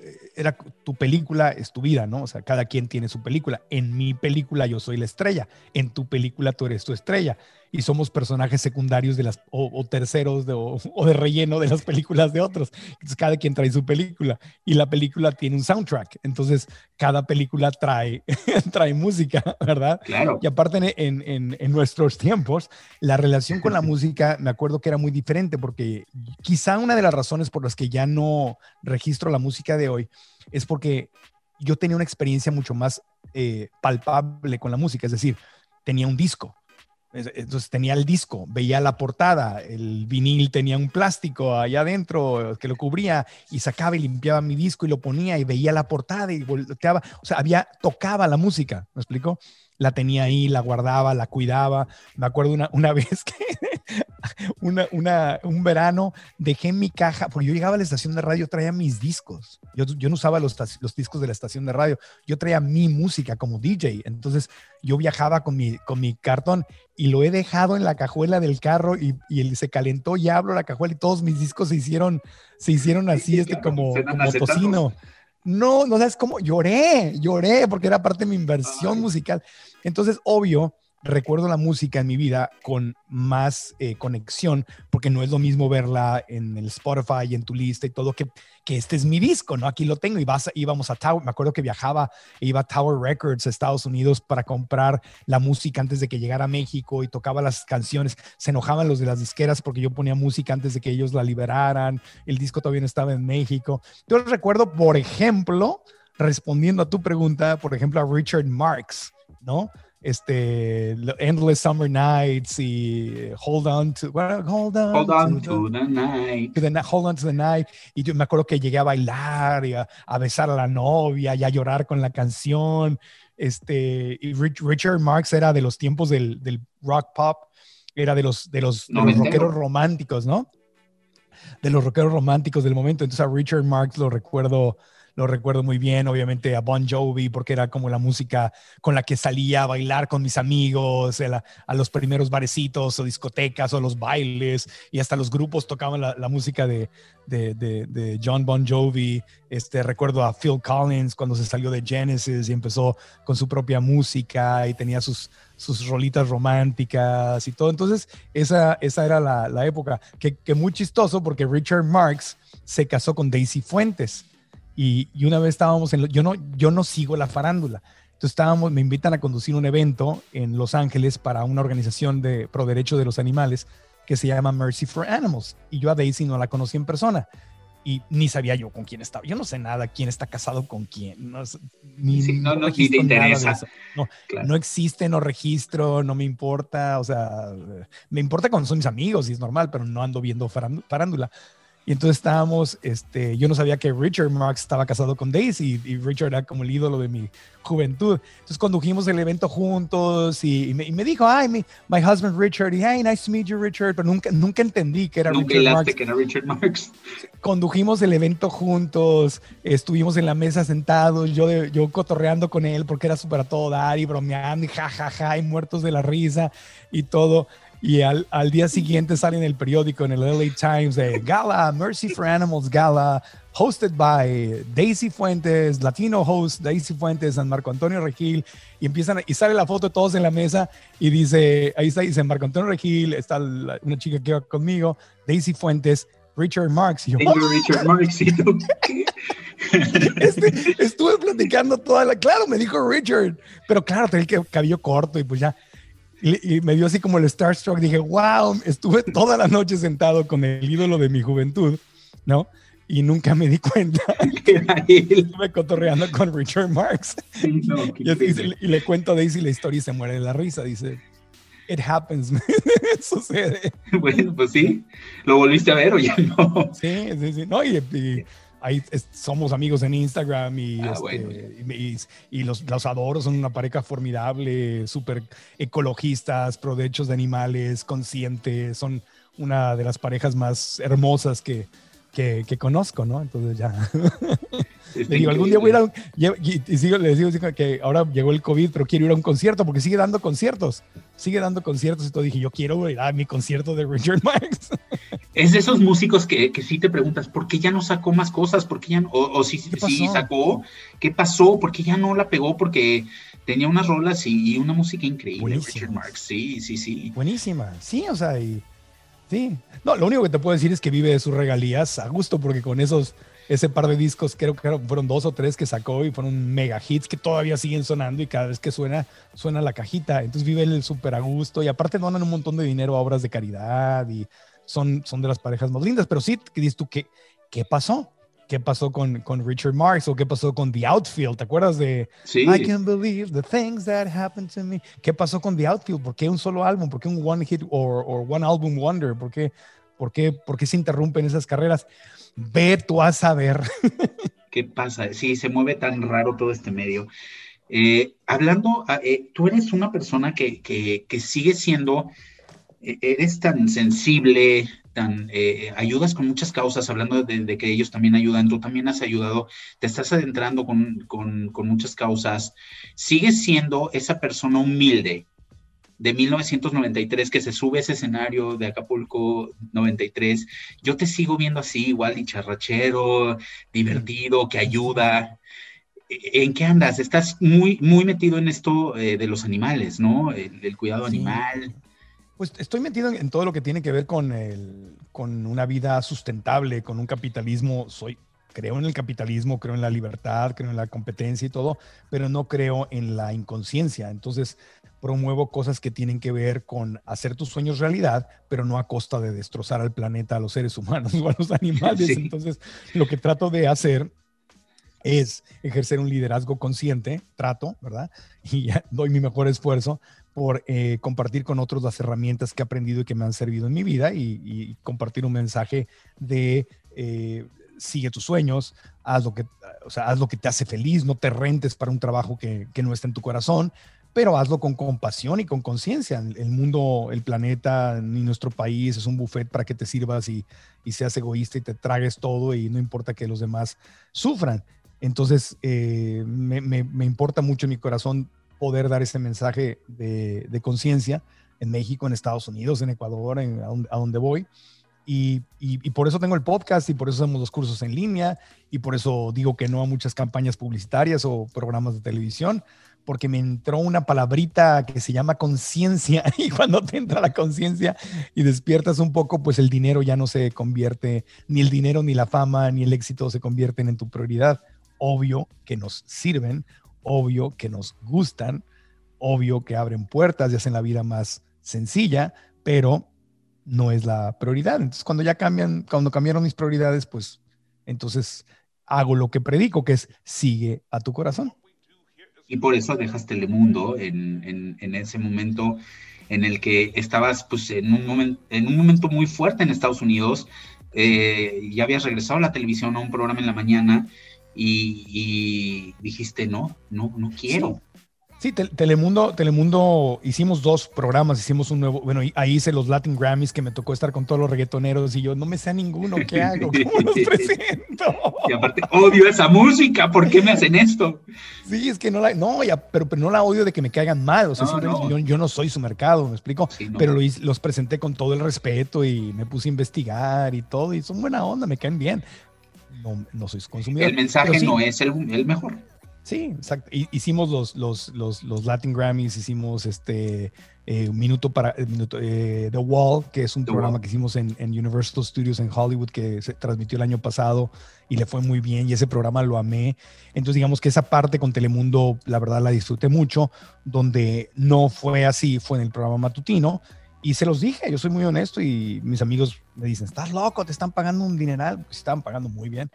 eh, era tu película, es tu vida, ¿no? O sea, cada quien tiene su película. En mi película yo soy la estrella, en tu película tú eres tu estrella. Y somos personajes secundarios de las, o, o terceros de, o, o de relleno de las películas de otros. Entonces, cada quien trae su película y la película tiene un soundtrack. Entonces, cada película trae, [LAUGHS] trae música, ¿verdad? Claro. Y aparte en, en- en- nuestros tiempos, la relación con la [LAUGHS] música, me acuerdo que era muy diferente porque quizá una de las razones por las que ya no registro la música de hoy es porque yo tenía una experiencia mucho más eh, palpable con la música, es decir, tenía un disco. Es- Entonces tenía el disco, veía la portada, el vinil tenía un plástico allá adentro que lo cubría y sacaba y limpiaba mi disco y lo ponía y veía la portada y volteaba, o sea, había, tocaba la música, ¿me explico? La tenía ahí, la guardaba, la cuidaba. Me acuerdo una, una [LAUGHS] vez que una, una, un verano dejé mi caja, porque yo llegaba a la estación de radio, traía mis discos. Yo, yo no usaba los, los, discos de la estación de radio, yo traía mi música como DJ. Entonces yo viajaba con mi, con mi cartón y lo he dejado en la cajuela del carro y, y él se calentó y abro la cajuela y todos mis discos se hicieron, se hicieron así, este, como, como tocino. No, no sabes cómo lloré, lloré porque era parte de mi inversión musical. Entonces, obvio, recuerdo la música en mi vida con más eh, conexión, porque no es lo mismo verla en el Spotify y en tu lista y todo, que, que este es mi disco, ¿no? Aquí lo tengo y vas, íbamos a Tower, me acuerdo que viajaba, e iba a Tower Records a Estados Unidos para comprar la música antes de que llegara a México y tocaba las canciones, se enojaban los de las disqueras porque yo ponía música antes de que ellos la liberaran, el disco todavía estaba en México. Yo recuerdo, por ejemplo, respondiendo a tu pregunta, por ejemplo, a Richard Marx, ¿no? Este Endless Summer Nights y Hold On to Hold On, hold on to, the, night. hold On to the Night. Y yo me acuerdo que llegué a bailar y a, besar a la novia y a llorar con la canción. Este y Richard Marx era de los tiempos del, del rock pop. Era de los de los, de los rockeros románticos no de los rockeros románticos del momento. Entonces a Richard Marx lo recuerdo lo recuerdo muy bien, obviamente a Bon Jovi, porque era como la música con la que salía a bailar con mis amigos, a, los primeros barecitos o discotecas o los bailes, y hasta los grupos tocaban la, música de, de, John Bon Jovi. Este, recuerdo a Phil Collins cuando se salió de Genesis y empezó con su propia música y tenía sus, sus rolitas románticas y todo. Entonces, esa, esa era la, la época, que, que muy chistoso porque Richard Marx se casó con Daisy Fuentes. Y, una vez estábamos en, yo no, yo no sigo la farándula. Entonces estábamos, me invitan a conducir un evento en Los Ángeles para una organización de pro derecho de los animales que se llama Mercy for Animals. Y yo a Daisy no la conocí en persona y ni sabía yo con quién estaba. Yo no sé nada quién está casado con quién. No, ni, no, no, te interesa. No, no, existe, no registro, no me importa. O sea, me importa cuando son mis amigos y es normal, pero no ando viendo farándula. Y entonces estábamos, este, yo no sabía que Richard Marx estaba casado con Daisy y Richard era como el ídolo de mi juventud. Entonces condujimos el evento juntos y, me, dijo, ay, mi, my husband Richard, y hey, nice to meet you, Richard, pero nunca, nunca entendí que era Richard Marx. que era Richard Marx. Condujimos el evento juntos, estuvimos en la mesa sentados, yo, yo cotorreando con él porque era súper a todo dar y bromeando y jajaja ja, ja, y muertos de la risa y todo. Y al, al, día siguiente sale en el periódico, en el LA Times, de Gala, Mercy for Animals Gala, hosted by Daisy Fuentes, Latino host Daisy Fuentes, San Marco Antonio Regil, y empiezan, y sale la foto de todos en la mesa, y dice, ahí está, dice Marco Antonio Regil, está una chica que va conmigo, Daisy Fuentes, Richard Marx. Y yo, Richard Marx, ¿y tú este, estuve platicando toda la, claro, me dijo Richard, pero claro, tenía el cabello corto y pues ya y, me dio así como el starstruck. Dije, wow, estuve toda la noche sentado con el ídolo de mi juventud, ¿no? Y nunca me di cuenta [LAUGHS] que estuve cotorreando con Richard Marx. y, le cuento a Daisy la historia y se muere de la risa. Dice, it happens, [LAUGHS] sucede. [LAUGHS] Bueno, pues sí, lo volviste a ver o ya no. Sí, sí, sí. No, y, ahí somos amigos en Instagram y, ah, este, y, los, los, adoro, son una pareja formidable, súper ecologistas, pro derechos de animales, conscientes, son una de las parejas más hermosas que, que, conozco, ¿no? Entonces ya. [LAUGHS] le digo, algún día voy a ir a un, y, sigo, les digo que ahora llegó el COVID, pero quiero ir a un concierto porque sigue dando conciertos, sigue dando conciertos y todo. Dije, yo quiero ir a mi concierto de Richard Marx. [LAUGHS] Es de esos músicos que, que sí te preguntas, ¿por qué ya no sacó más cosas? ¿Por qué ya no? O, si sí, sacó, ¿qué pasó? ¿Por qué ya no la pegó? Porque tenía unas rolas y, una música increíble, Richard Marx. Sí, sí, sí. Buenísima, sí, o sea, y Sí. No, lo único que te puedo decir es que vive de sus regalías a gusto, porque con esos, ese par de discos, creo que fueron dos o tres que sacó y fueron mega hits que todavía siguen sonando y cada vez que suena, suena la cajita. Entonces vive el súper a gusto y aparte donan un montón de dinero a obras de caridad y son, son de las parejas más lindas. Pero sí, ¿qué dices tú? ¿Qué, qué pasó? qué pasó con, con Richard Marx o qué pasó con The Outfield. ¿Te acuerdas de sí. I can't believe the things that happened to me? ¿Qué pasó con The Outfield? ¿Por qué un solo álbum? ¿Por qué un one hit o one album wonder? ¿Por qué, por, qué, ¿Por qué se interrumpen esas carreras? Ve tú a saber. [LAUGHS] ¿Qué pasa? Sí, se mueve tan raro todo este medio. Eh, hablando, ah, eh, tú eres una persona que, que, sigue siendo, eh, eres tan sensible, tan, ayudas con muchas causas, hablando de, que ellos también ayudan, tú también has ayudado, te estás adentrando con, con, con muchas causas, sigues siendo esa persona humilde, de 1993 que se sube ese escenario de Acapulco 93, yo te sigo viendo así, igual dicharrachero, divertido, que ayuda. ¿En qué andas? Estás muy, muy metido en esto eh, de los animales, ¿no? El, cuidado animal. Pues estoy metido en, todo lo que tiene que ver con, el, con una vida sustentable, con un capitalismo. Soy, creo en el capitalismo, creo en la libertad, creo en la competencia y todo, pero no creo en la inconsciencia. Entonces, promuevo cosas que tienen que ver con hacer tus sueños realidad, pero no a costa de destrozar al planeta, a los seres humanos [LAUGHS] o a los animales. Entonces, lo que trato de hacer es ejercer un liderazgo consciente, trato, ¿verdad? [LAUGHS] Y doy mi mejor esfuerzo por eh, compartir con otros las herramientas que he aprendido y que me han servido en mi vida y, compartir un mensaje de eh, sigue tus sueños, haz lo, que, o sea, haz lo que te hace feliz, no te rentes para un trabajo que, que no está en tu corazón, pero hazlo con compasión y con conciencia. El mundo, el planeta, ni nuestro país es un buffet para que te sirvas y, y seas egoísta y te tragues todo y no importa que los demás sufran. Entonces, eh, me, importa mucho en mi corazón poder dar ese mensaje de, conciencia en México, en Estados Unidos, en Ecuador, en, a, donde voy. Y, por eso tengo el podcast y por eso hacemos los cursos en línea y por eso digo que no a muchas campañas publicitarias o programas de televisión, porque me entró una palabrita que se llama conciencia [LAUGHS] y cuando te entra la conciencia y despiertas un poco, pues el dinero ya no se convierte, ni el dinero, ni la fama, ni el éxito se convierten en tu prioridad obvio que nos sirven, obvio que nos gustan, obvio que abren puertas y hacen la vida más sencilla, pero no es la prioridad. Entonces, cuando ya cambian, cuando cambiaron mis prioridades, pues entonces hago lo que predico, que es sigue a tu corazón. Y por eso dejas Telemundo en, en, ese momento en el que estabas pues, en, un momento, en un momento muy fuerte en Estados Unidos. Eh, ya habías regresado a la televisión a un programa en la mañana y, dijiste, no, no, no quiero. Sí. Telemundo, Telemundo, hicimos dos programas, hicimos un nuevo, bueno, ahí hice los Latin Grammys que me tocó estar con todos los reggaetoneros y yo no me sé a ninguno, ¿qué [LAUGHS] hago? ¿Cómo los presento? Y aparte, odio esa música, ¿por qué me hacen esto? Sí, es que no la, no, ya, pero, pero no la odio de que me caigan mal, o sea, Yo, no soy su mercado, ¿me explico? pero los presenté con todo el respeto y me puse a investigar y todo, y son buena onda, me caen bien no, no soy consumidor. El mensaje no es el, mejor. Sí, exacto. Hicimos los, los, los, los, Latin Grammys, hicimos este eh, minuto para minuto, eh, The Wall, que es un programa que hicimos en, en, Universal Studios en Hollywood que se transmitió el año pasado y le fue muy bien y ese programa lo amé. Entonces digamos que esa parte con Telemundo, la verdad la disfruté mucho, donde no fue así, fue en el programa matutino y se los dije, yo soy muy honesto y mis amigos me dicen, estás loco, te están pagando un dineral, pues estaban pagando muy bien.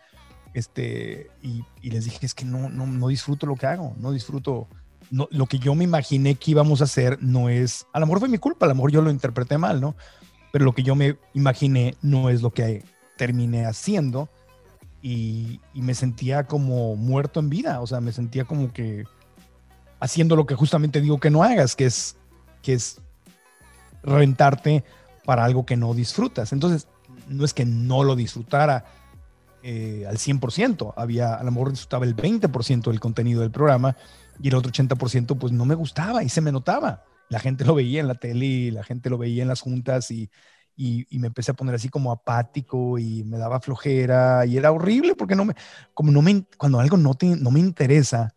Este, y, les dije, es que no, no, no, disfruto lo que hago, no disfruto, no, lo que yo me imaginé que íbamos a hacer no es, a lo mejor fue mi culpa, a lo mejor yo lo interpreté mal, ¿no? Pero lo que yo me imaginé no es lo que terminé haciendo y, y me sentía como muerto en vida, o sea, me sentía como que haciendo lo que justamente digo que no hagas, que es, que es rentarte para algo que no disfrutas. Entonces, no es que no lo disfrutara eh, al 100%, había, a lo mejor disfrutaba el 20% del contenido del programa y el otro 80% pues no me gustaba y se me notaba. La gente lo veía en la tele y la gente lo veía en las juntas y, y, me empecé a poner así como apático y me daba flojera y era horrible porque no me, como no me, cuando algo no, te, no me interesa,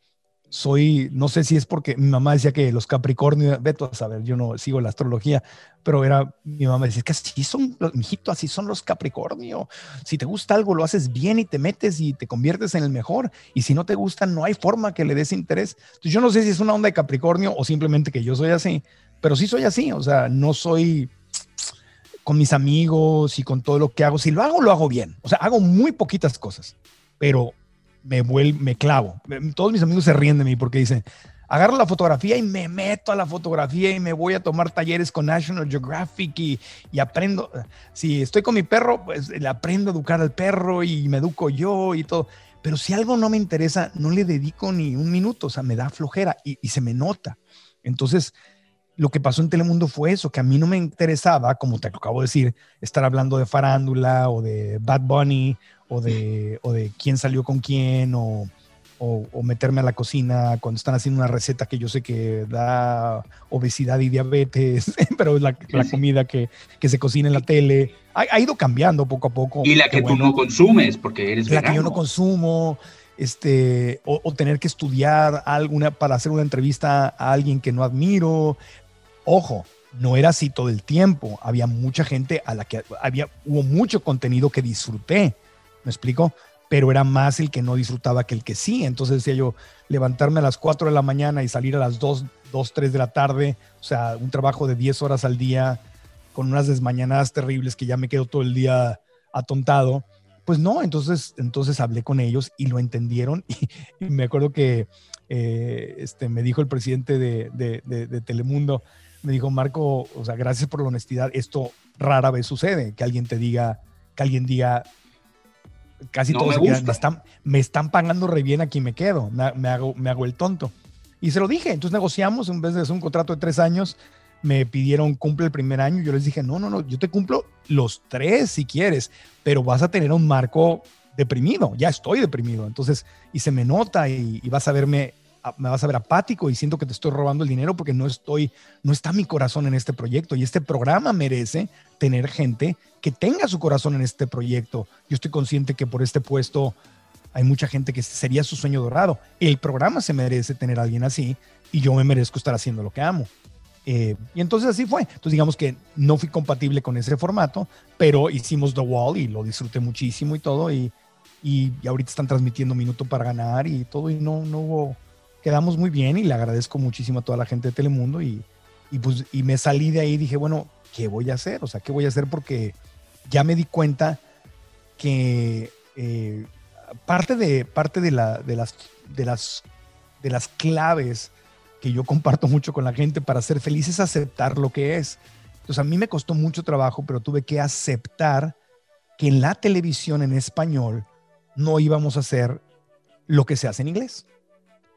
soy, no sé si es porque mi mamá decía que los Capricornios, veto a saber, yo no sigo la astrología, pero era, mi mamá decía que así son, mijito, así son los Capricornio. Si te gusta algo, lo haces bien y te metes y te conviertes en el mejor. Y si no te gusta, no hay forma que le des interés. Entonces, yo no sé si es una onda de Capricornio o simplemente que yo soy así, pero sí soy así, o sea, no soy con mis amigos y con todo lo que hago. Si lo hago, lo hago bien. O sea, hago muy poquitas cosas, pero me vuelvo, me clavo. Todos mis amigos se ríen de mí porque dicen, agarro la fotografía y me meto a la fotografía y me voy a tomar talleres con National Geographic y, y, aprendo. Si estoy con mi perro, pues le aprendo a educar al perro y me educo yo y todo. pero si algo no me interesa, no le dedico ni un minuto, o sea, me da flojera y, y se me nota. Entonces, lo que pasó en Telemundo fue eso, que a mí no me interesaba, como te acabo de decir, estar hablando de farándula o de Bad Bunny o de, o de quién salió con quién o, o, meterme a la cocina cuando están haciendo una receta que yo sé que da obesidad y diabetes, [LAUGHS] pero es la, comida que, que, se cocina en la tele. Ha, ido cambiando poco a poco. Y la que tú no consumes, porque eres La que yo no consumo, este, o, o, tener que estudiar alguna para hacer una entrevista a alguien que no admiro. Ojo, no era así todo el tiempo. Había mucha gente a la que había, hubo mucho contenido que disfruté. ¿Me explico? Pero era más el que no disfrutaba que el que sí. Entonces decía yo, levantarme a las 4 de la mañana y salir a las 2, 2 3 de la tarde, o sea, un trabajo de 10 horas al día con unas desmañanadas terribles que ya me quedo todo el día atontado. Pues no, entonces, entonces hablé con ellos y lo entendieron. [LAUGHS] Y, me acuerdo que eh, este, me dijo el presidente de, de, de Telemundo, me dijo, Marco, o sea, gracias por la honestidad. Esto rara vez sucede, que alguien te diga, que alguien diga, casi todos me, están, me están pagando re bien aquí me quedo, me, hago, me hago el tonto. Y se lo dije, entonces negociamos, en vez de hacer un contrato de tres años, me pidieron cumple el primer año, yo les dije, no, no, no, yo te cumplo los tres si quieres, pero vas a tener un marco deprimido, ya estoy deprimido, entonces, y se me nota y, y vas a verme me vas a ver apático y siento que te estoy robando el dinero porque no estoy, no está mi corazón en este proyecto y este programa merece tener gente que tenga su corazón en este proyecto. Yo estoy consciente que por este puesto hay mucha gente que sería su sueño dorado. El programa se merece tener a alguien así y yo me merezco estar haciendo lo que amo. Eh, y entonces así fue. Entonces digamos que no fui compatible con ese formato, pero hicimos The Wall y lo disfruté muchísimo y todo. Y, y, y ahorita están transmitiendo Minuto para Ganar y todo y no, no hubo quedamos muy bien y le agradezco muchísimo a toda la gente de Telemundo y, y, pues, y me salí de ahí y dije, bueno, ¿qué voy a hacer? O sea, ¿qué voy a hacer? Porque ya me di cuenta que eh, parte, de, parte de, la, de, las, de, las, de las claves que yo comparto mucho con la gente para ser feliz es aceptar lo que es. Entonces a mí me costó mucho trabajo, pero tuve que aceptar que en la televisión en español no íbamos a hacer lo que se hace en inglés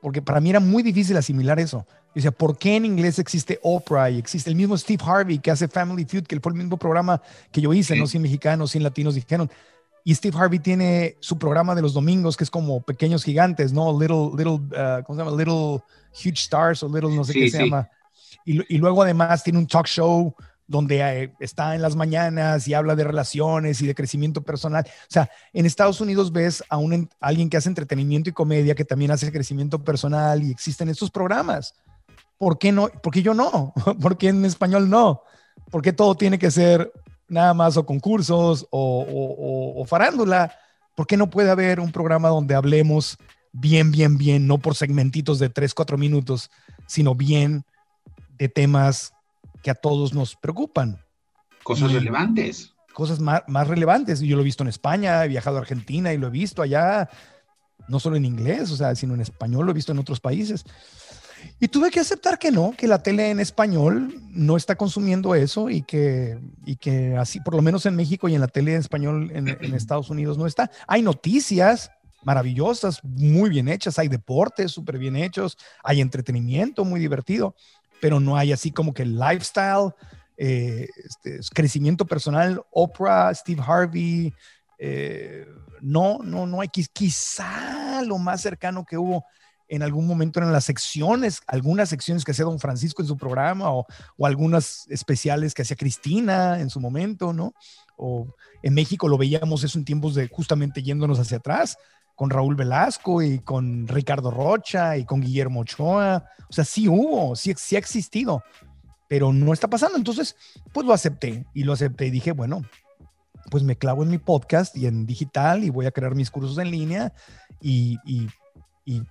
porque para mí era muy difícil asimilar eso. Yo decía, ¿por qué en inglés existe Oprah y existe el mismo Steve Harvey que hace Family Feud, que fue el mismo programa que yo hice, no 100 mexicanos, 100 latinos dijeron? Y Steve Harvey tiene su programa de los domingos que es como Pequeños Gigantes, ¿no? Little, little, uh, ¿cómo se llama? Little Huge Stars o Little, no sé qué se llama. Y, y, luego además tiene un talk show donde eh, está en las mañanas y habla de relaciones y de crecimiento personal. O sea, en Estados Unidos ves a, un, alguien que hace entretenimiento y comedia que también hace crecimiento personal y existen estos programas. ¿Por qué no? ¿Por qué yo no? [LAUGHS] ¿Por qué en español no? ¿Por qué todo tiene que ser nada más o concursos o, o farándula? ¿Por qué no puede haber un programa donde hablemos bien, bien, bien, no por segmentitos de 3, 4 minutos, sino bien de temas que a todos nos preocupan. Cosas relevantes. Cosas más, más relevantes. Yo lo he visto en España, he viajado a Argentina y lo he visto allá, no solo en inglés, o sea, sino en español, lo he visto en otros países. Y tuve que aceptar que no, que la tele en español no está consumiendo eso y que, y que así, por lo menos en México y en la tele en español en, en, Estados Unidos no está. Hay noticias maravillosas, muy bien hechas, hay deportes súper bien hechos, hay entretenimiento muy divertido, pero no hay así como que lifestyle, eh, este, crecimiento personal, Oprah, Steve Harvey, eh, no, no, no hay, quizá lo más cercano que hubo en algún momento en las secciones, algunas secciones que hacía Don Francisco en su programa o, o algunas especiales que hacía Cristina en su momento, ¿no? O en México lo veíamos eso en tiempos de justamente yéndonos hacia atrás, con Raúl Velasco y con Ricardo Rocha y con Guillermo Ochoa. O sea, sí hubo, sí, sí ha existido, pero no está pasando. Entonces, pues lo acepté y lo acepté y dije, bueno, pues me clavo en mi podcast y en digital y voy a crear mis cursos en línea y, y, y,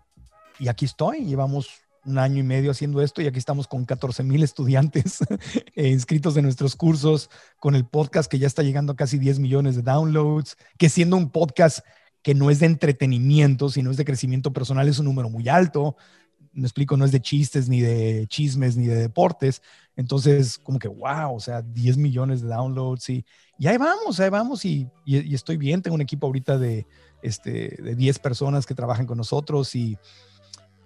y aquí estoy. Llevamos un año y medio haciendo esto y aquí estamos con 14 mil estudiantes [LAUGHS] inscritos en nuestros cursos, con el podcast que ya está llegando a casi 10 millones de downloads, que siendo un podcast que no es de entretenimiento, sino es de crecimiento personal, es un número muy alto. me explico, no es de chistes, ni de chismes, ni de deportes. Entonces, como que, wow, o sea, 10 millones de downloads y, y ahí vamos, ahí vamos y, y, estoy bien. Tengo un equipo ahorita de, este, de 10 personas que trabajan con nosotros y,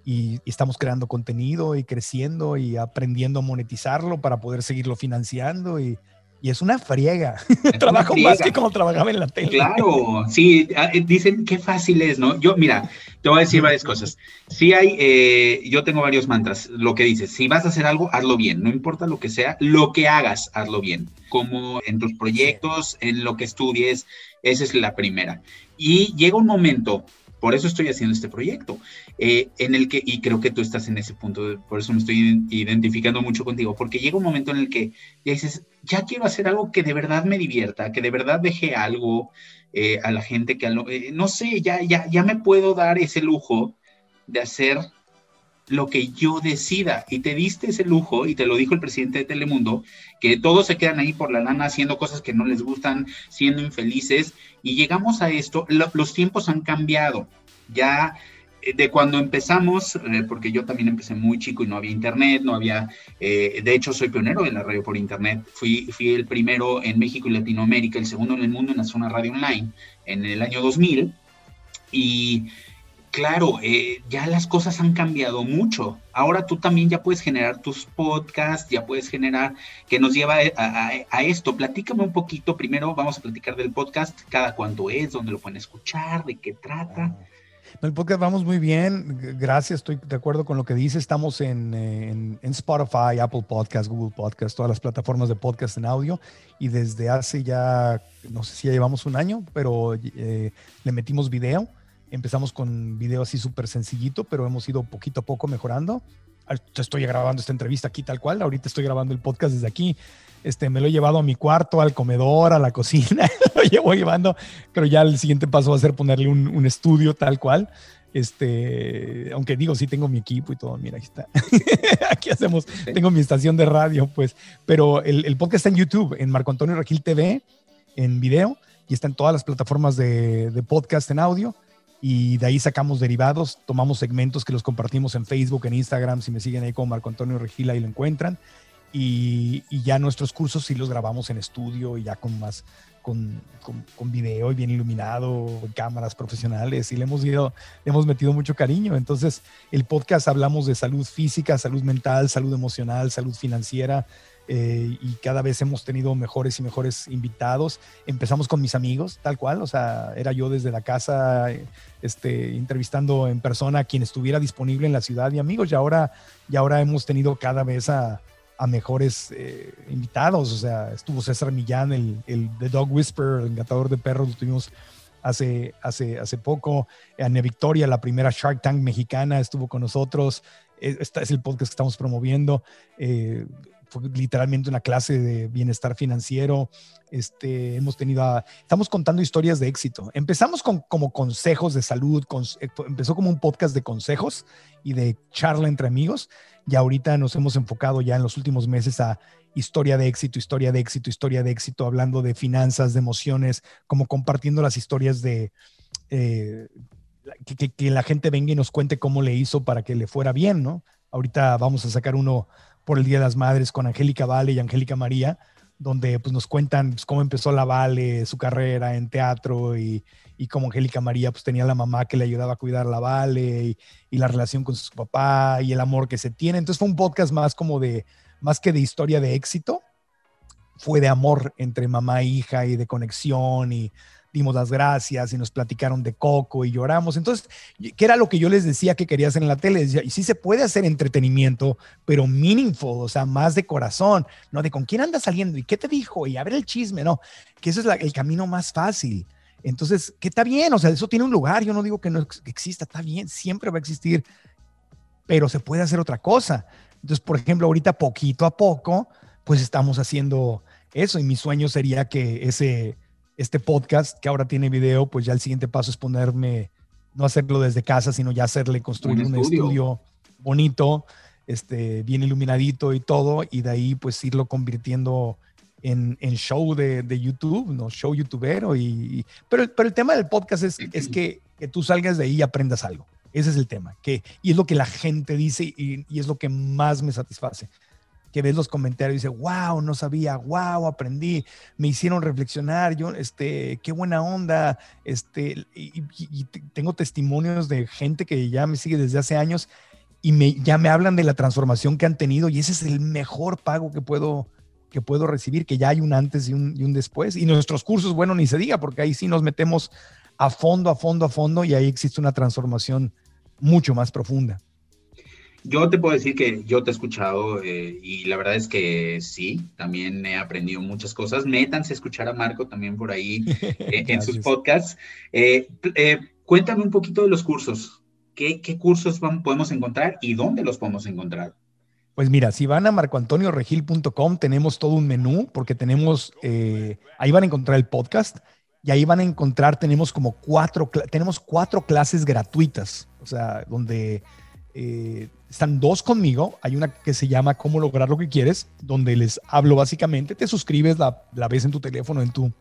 y, estamos creando contenido y creciendo y aprendiendo a monetizarlo para poder seguirlo financiando y, y es una friega. Trabajo más que como trabajaba en la tele. Claro, sí, ah, eh, dicen qué fácil es, ¿no? Yo, mira, te voy a decir varias cosas. Sí hay, eh, yo tengo varios mantras. Lo que dices, si vas a hacer algo, hazlo bien. No importa lo que sea, lo que hagas, hazlo bien. Como en tus proyectos, en lo que estudies, esa es la primera. Y llega un momento por eso estoy haciendo este proyecto, eh, en el que, y creo que tú estás en ese punto, por eso me estoy identificando mucho contigo, porque llega un momento en el que ya dices, ya quiero hacer algo que de verdad me divierta, que de verdad deje algo eh, a la gente, que eh, no sé, ya, ya, ya me puedo dar ese lujo de hacer lo que yo decida. Y te diste ese lujo, y te lo dijo el presidente de Telemundo, que todos se quedan ahí por la lana haciendo cosas que no les gustan, siendo infelices, y llegamos a esto, los tiempos han cambiado. Ya eh, de cuando empezamos, eh, porque yo también empecé muy chico y no había internet, no había, eh, de hecho soy pionero en la radio por internet, fui, fui el primero en México y Latinoamérica, el segundo en el mundo en la zona radio online en el año 2000, y claro, eh, ya las cosas han cambiado mucho. Ahora tú también ya puedes generar tus podcasts, ya puedes generar, que nos lleva a, esto. Platícame un poquito, primero vamos a platicar del podcast, cada cuánto es, dónde lo pueden escuchar, de qué trata. El podcast vamos muy bien, gracias, estoy de acuerdo con lo que dice. Estamos en, Spotify, Apple Podcast, Google Podcast, todas las plataformas de podcast en audio. Y desde hace ya, no sé si ya llevamos un año, pero eh, le metimos video Empezamos con video así súper sencillito, pero hemos ido poquito a poco mejorando. Estoy grabando esta entrevista aquí tal cual. Ahorita estoy grabando el podcast desde aquí. Este, me lo he llevado a mi cuarto, al comedor, a la cocina. [LAUGHS] lo llevo llevando, pero ya el siguiente paso va a ser ponerle un, estudio tal cual. Este, aunque digo, sí tengo mi equipo y todo, mira, aquí está. [LAUGHS] aquí hacemos, tengo mi estación de radio, pues, pero el, el, podcast está en YouTube, en Marco Antonio Regil TV, en video, y está en todas las plataformas de, de podcast en audio y de ahí sacamos derivados, tomamos segmentos que los compartimos en Facebook, en Instagram, si me siguen ahí como Marco Antonio Regila y lo encuentran. Y, ya nuestros cursos sí los grabamos en estudio y ya con más, con, con, video y bien iluminado, cámaras profesionales y le hemos, ido, le hemos metido mucho cariño. Entonces, el podcast hablamos de salud física, salud mental, salud emocional, salud financiera, eh, y cada vez hemos tenido mejores y mejores invitados. Empezamos con mis amigos, tal cual, o sea, era yo desde la casa este, entrevistando en persona a quien estuviera disponible en la ciudad y amigos, y ahora, y ahora hemos tenido cada vez a, a mejores eh, invitados, o sea, estuvo César Millán, el, el The Dog Whisperer, el encantador de perros, lo tuvimos hace, hace, hace poco. Ana Victoria, la primera Shark Tank mexicana, estuvo con nosotros. Este es el podcast que estamos promoviendo. Eh, fue literalmente una clase de bienestar financiero. Este, hemos tenido, estamos contando historias de éxito. Empezamos con como consejos de salud, eh, empezó como un podcast de consejos y de charla entre amigos y ahorita nos hemos enfocado ya en los últimos meses a historia de éxito, historia de éxito, historia de éxito, hablando de finanzas, de emociones, como compartiendo las historias de... Eh, que, que, la gente venga y nos cuente cómo le hizo para que le fuera bien, ¿no? Ahorita vamos a sacar uno por el Día de las Madres con Angélica Vale y Angélica María, donde pues, nos cuentan pues, cómo empezó la Vale, su carrera en teatro y, y cómo Angélica María pues, tenía la mamá que le ayudaba a cuidar la Vale y, y, la relación con su papá y el amor que se tiene. Entonces fue un podcast más como de, más que de historia de éxito, fue de amor entre mamá e hija y de conexión y dimos las gracias y nos platicaron de Coco y lloramos. Entonces, ¿qué era lo que yo les decía que quería hacer en la tele? y sí se puede hacer entretenimiento, pero meaningful, o sea, más de corazón, no de con quién anda saliendo y qué te dijo y a ver el chisme, no, que eso es el camino más fácil. Entonces, que está bien, o sea, eso tiene un lugar, yo no digo que no exista, está bien, siempre va a existir, pero se puede hacer otra cosa. Entonces, por ejemplo, ahorita poquito a poco, pues estamos haciendo eso y mi sueño sería que ese este podcast que ahora tiene video, pues ya el siguiente paso es ponerme, no hacerlo desde casa, sino ya hacerle, construir un, estudio. bonito, este, bien iluminadito y todo, y de ahí pues irlo convirtiendo en, en show de, de, YouTube, ¿no? Show youtubero. Y, pero, pero el tema del podcast es, es que, que, tú salgas de ahí y aprendas algo. Ese es el tema. Que, y es lo que la gente dice y, y es lo que más me satisface que ves los comentarios y dices, wow, no sabía, wow, aprendí, me hicieron reflexionar, yo, este, qué buena onda, este, y, tengo testimonios de gente que ya me sigue desde hace años y me, ya me hablan de la transformación que han tenido y ese es el mejor pago que puedo, que puedo recibir, que ya hay un antes y un, y un después. Y nuestros cursos, bueno, ni se diga, porque ahí sí nos metemos a fondo, a fondo, a fondo y ahí existe una transformación mucho más profunda. Yo te puedo decir que yo te he escuchado eh, y la verdad es que sí, también he aprendido muchas cosas. Métanse a escuchar a Marco también por ahí [LAUGHS] eh, en sus podcasts. Eh, cuéntame un poquito de los cursos. ¿Qué, cursos podemos encontrar y dónde los podemos encontrar? Pues mira, si van a marcoantonioregil.com tenemos todo un menú porque tenemos, ahí van a encontrar el podcast y ahí van a encontrar, tenemos como cuatro, tenemos cuatro clases gratuitas, o sea, donde eh, están dos conmigo. Hay una que se llama Cómo lograr lo que quieres, donde les hablo básicamente. Te suscribes, la, ves en tu teléfono, en tu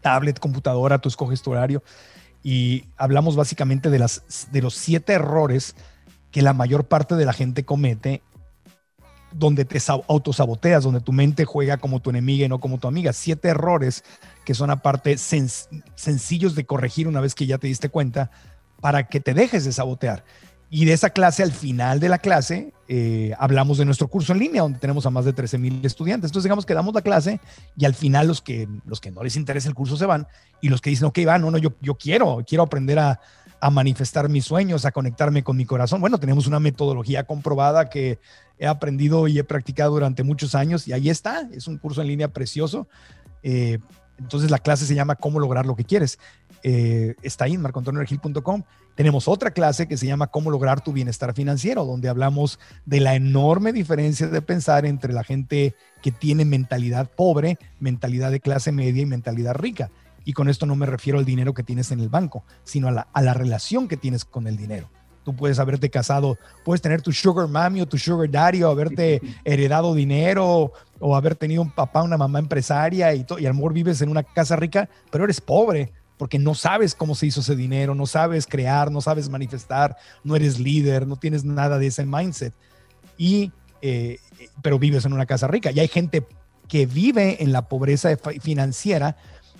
tablet, computadora, tú escoges tu horario. Y hablamos básicamente de los siete errores que la mayor parte de la gente comete donde te autosaboteas, donde tu mente juega como tu enemiga y no como tu amiga. Siete errores que son aparte sencillos de corregir una vez que ya te diste cuenta para que te dejes de sabotear. Y de esa clase, al final de la clase, eh, hablamos de nuestro curso en línea, donde tenemos a más de 13 mil estudiantes. Entonces, digamos que damos la clase y al final los que, los que no les interesa el curso se van y los que dicen, ok, va, no, no, yo, yo quiero, quiero aprender a, manifestar mis sueños, a conectarme con mi corazón. Bueno, tenemos una metodología comprobada que he aprendido y he practicado durante muchos años y ahí está, es un curso en línea precioso. Eh, entonces la clase se llama Cómo lograr lo que quieres. Eh, está ahí en marcoantonioregil.com. Tenemos otra clase que se llama Cómo lograr tu bienestar financiero, donde hablamos de la enorme diferencia de pensar entre la gente que tiene mentalidad pobre, mentalidad de clase media y mentalidad rica. Y con esto no me refiero al dinero que tienes en el banco, sino a la, a la relación que tienes con el dinero. Tú puedes haberte casado, puedes tener tu sugar mami o tu sugar daddy o haberte heredado dinero o haber tenido un papá, una mamá empresaria y, y a lo mejor vives en una casa rica, pero eres pobre porque no sabes cómo se hizo ese dinero, no sabes crear, no sabes manifestar, no eres líder, no tienes nada de ese mindset. Y, eh, pero vives en una casa rica. Y hay gente que vive en la pobreza financiera,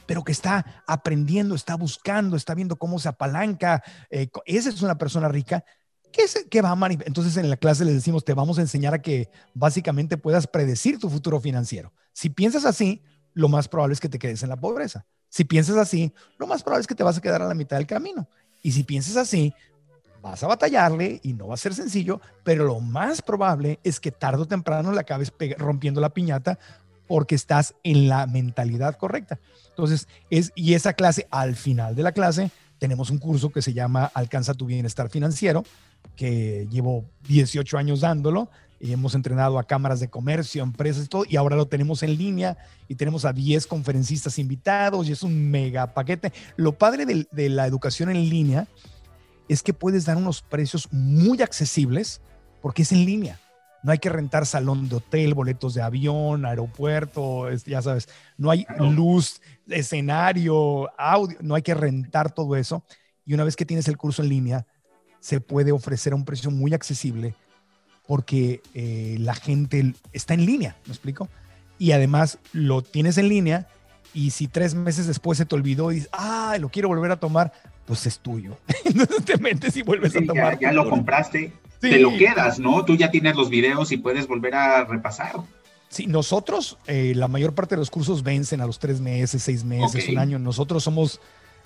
pero que está aprendiendo, está buscando, está viendo cómo se apalanca. Eh, esa es una persona rica que, que va a Entonces en la clase les decimos, te vamos a enseñar a que básicamente puedas predecir tu futuro financiero. Si piensas así, lo más probable es que te quedes en la pobreza. Si piensas así, lo más probable es que te vas a quedar a la mitad del camino. Y si piensas así, vas a batallarle y no va a ser sencillo, pero lo más probable es que tarde o temprano la acabes rompiendo la piñata porque estás en la mentalidad correcta. Entonces, es, y esa clase, al final de la clase, tenemos un curso que se llama Alcanza tu bienestar financiero, que llevo 18 años dándolo y hemos entrenado a cámaras de comercio, empresas y todo, y ahora lo tenemos en línea y tenemos a 10 conferencistas invitados y es un mega paquete. Lo padre de, la educación en línea es que puedes dar unos precios muy accesibles porque es en línea. No hay que rentar salón de hotel, boletos de avión, aeropuerto, ya sabes, no hay luz, escenario, audio, no hay que rentar todo eso. Y una vez que tienes el curso en línea, se puede ofrecer a un precio muy accesible porque eh, la gente está en línea, ¿me explico? Y además lo tienes en línea y si tres meses después se te olvidó y dices, ah, lo quiero volver a tomar, pues es tuyo. [LAUGHS] Entonces te metes y vuelves a tomar. Ya, lo compraste, te lo quedas, ¿no? Tú ya tienes los videos y puedes volver a repasar. Sí, nosotros, eh, la mayor parte de los cursos vencen a los tres meses, seis meses, un año. Nosotros somos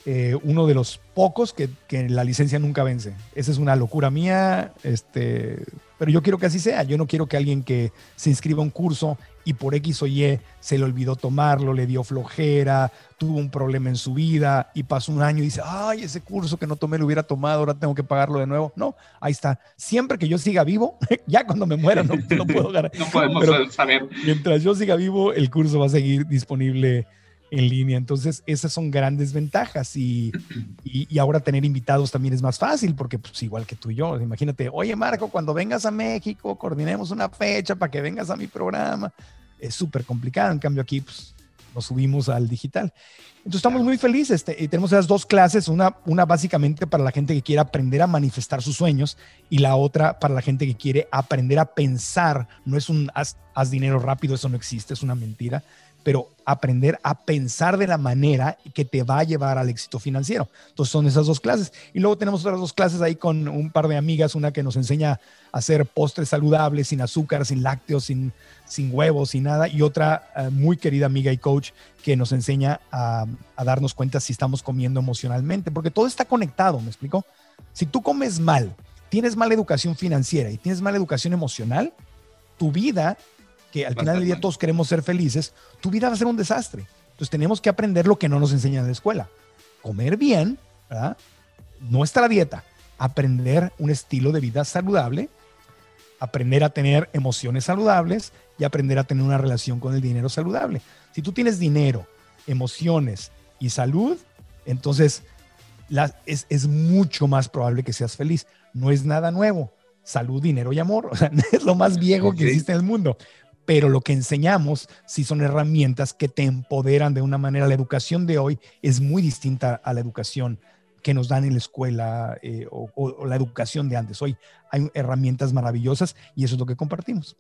eh, uno de los pocos que, que, la licencia nunca vence. Esa es una locura mía. Este, pero yo quiero que así sea. Yo no quiero que alguien que se inscriba a un curso y por X o Y se le olvidó tomarlo, le dio flojera, tuvo un problema en su vida y pasó un año y dice, ay, ese curso que no tomé lo hubiera tomado, ahora tengo que pagarlo de nuevo. No, ahí está. Siempre que yo siga vivo, [LAUGHS] ya cuando me muera no, puedo ganar. [LAUGHS] no podemos saber. Mientras yo siga vivo, el curso va a seguir disponible en línea. Entonces, esas son grandes ventajas y, y, ahora tener invitados también es más fácil porque pues igual que tú y yo, imagínate, oye Marco, cuando vengas a México, coordinemos una fecha para que vengas a mi programa. Es súper complicado, en cambio aquí pues, nos subimos al digital. Entonces estamos muy felices este, y tenemos esas dos clases, una, una básicamente para la gente que quiere aprender a manifestar sus sueños y la otra para la gente que quiere aprender a pensar. No es un haz, haz dinero rápido, eso no existe, es una mentira pero aprender a pensar de la manera que te va a llevar al éxito financiero. Entonces son esas dos clases. Y luego tenemos otras dos clases ahí con un par de amigas, una que nos enseña a hacer postres saludables, sin azúcar, sin lácteos, sin, sin huevos, sin nada, y otra eh, muy querida amiga y coach que nos enseña a, a darnos cuenta si estamos comiendo emocionalmente, porque todo está conectado, ¿me explico? Si tú comes mal, tienes mala educación financiera y tienes mala educación emocional, tu vida que al final del día todos queremos ser felices, tu vida va a ser un desastre. Entonces tenemos que aprender lo que no nos enseñan en la escuela. Comer bien, ¿verdad? La dieta. Aprender un estilo de vida saludable, aprender a tener emociones saludables y aprender a tener una relación con el dinero saludable. Si tú tienes dinero, emociones y salud, entonces es, es mucho más probable que seas feliz. No es nada nuevo salud, dinero y amor. [LAUGHS] O sea, es lo más viejo que existe en el mundo pero lo que enseñamos sí son herramientas que te empoderan de una manera. La educación de hoy es muy distinta a la educación que nos dan en la escuela eh, o, la educación de antes. Hoy hay herramientas maravillosas y eso es lo que compartimos.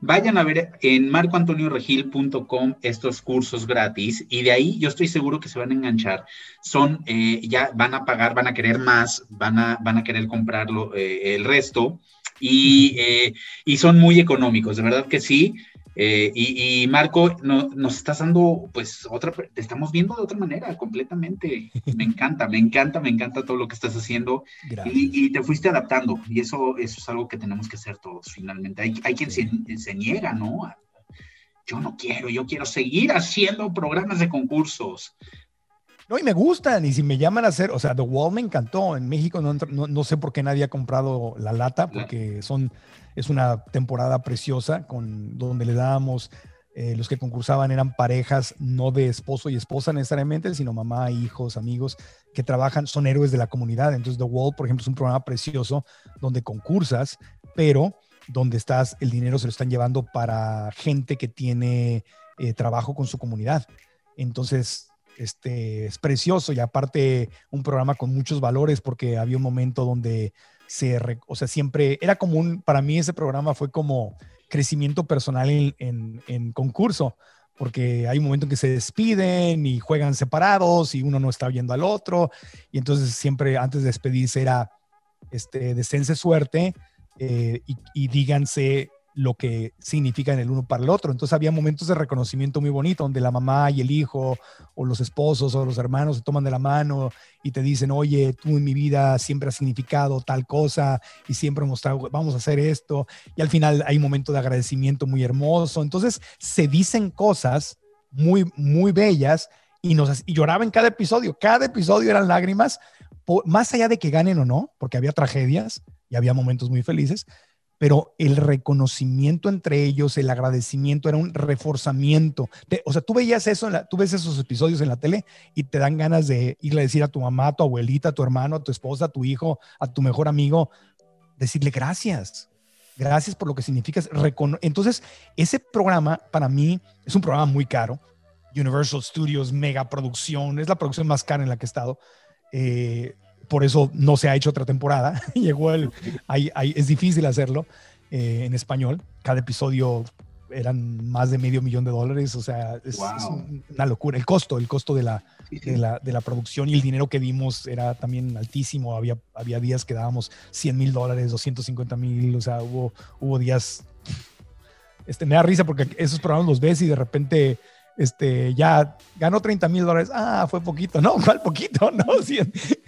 Vayan a ver en marcoantonioregil.com estos cursos gratis y de ahí yo estoy seguro que se van a enganchar. Son, eh, ya van a pagar, van a querer más, van a, van a querer comprarlo eh, el resto eh, y, son muy económicos, de verdad que sí. Eh, y, Marco, no, nos estás dando, pues, otra, te estamos viendo de otra manera, completamente. Me encanta, me encanta, me encanta todo lo que estás haciendo. Y, te fuiste adaptando, y eso, eso es algo que tenemos que hacer todos, finalmente. Hay, hay quien se, se niega, ¿no? Yo no quiero, yo quiero seguir haciendo programas de concursos. No, y me gustan, y si me llaman a hacer, o sea, The Wall me encantó. En México no, no, sé por qué nadie ha comprado la lata, porque son, es una temporada preciosa con donde le dábamos, eh, los que concursaban eran parejas no de esposo y esposa necesariamente, sino mamá, hijos, amigos que trabajan, son héroes de la comunidad. Entonces, The Wall, por ejemplo, es un programa precioso donde concursas, pero donde estás, el dinero se lo están llevando para gente que tiene eh, trabajo con su comunidad. Entonces, este, es precioso y aparte un programa con muchos valores porque había un momento donde se, o sea, siempre era como un, para mí ese programa fue como crecimiento personal en, en, concurso, porque hay un momento en que se despiden y juegan separados y uno no está viendo al otro y entonces siempre antes de despedirse era, este, descense suerte eh, y, y díganse lo que significan el uno para el otro. Entonces había momentos de reconocimiento muy bonito donde la mamá y el hijo o los esposos o los hermanos se toman de la mano y te dicen, oye, tú en mi vida siempre has significado tal cosa y siempre hemos mostrado, vamos a hacer esto. Y al final hay un momento de agradecimiento muy hermoso. Entonces se dicen cosas muy, muy bellas y, nos, y lloraba en cada episodio. Cada episodio eran lágrimas, más allá de que ganen o no, porque había tragedias y había momentos muy felices, pero el reconocimiento entre ellos, el agradecimiento era un reforzamiento. o sea, tú veías eso, tú ves esos episodios en la tele y te dan ganas de irle a decir a tu mamá, a tu abuelita, a tu hermano, a tu esposa, a tu hijo, a tu mejor amigo, decirle gracias. Gracias por lo que significas. Entonces, ese programa para mí es un programa muy caro. Universal Studios, mega producción, es la producción más cara en la que he estado. Eh, por eso no se ha hecho otra temporada. [LAUGHS] Llegó el, es difícil hacerlo eh, en español. Cada episodio eran más de medio millón de dólares, o sea, es, una locura. El costo, el costo de la, de la, de, la, producción y el dinero que dimos era también altísimo. Había, había días que dábamos 100 mil dólares, 250 mil, o sea, hubo, hubo días... Este, me da risa porque esos programas los ves y de repente este, ya ganó 30 mil dólares. Ah, fue poquito. No, [LAUGHS] ¿cuál poquito? [LAUGHS] No,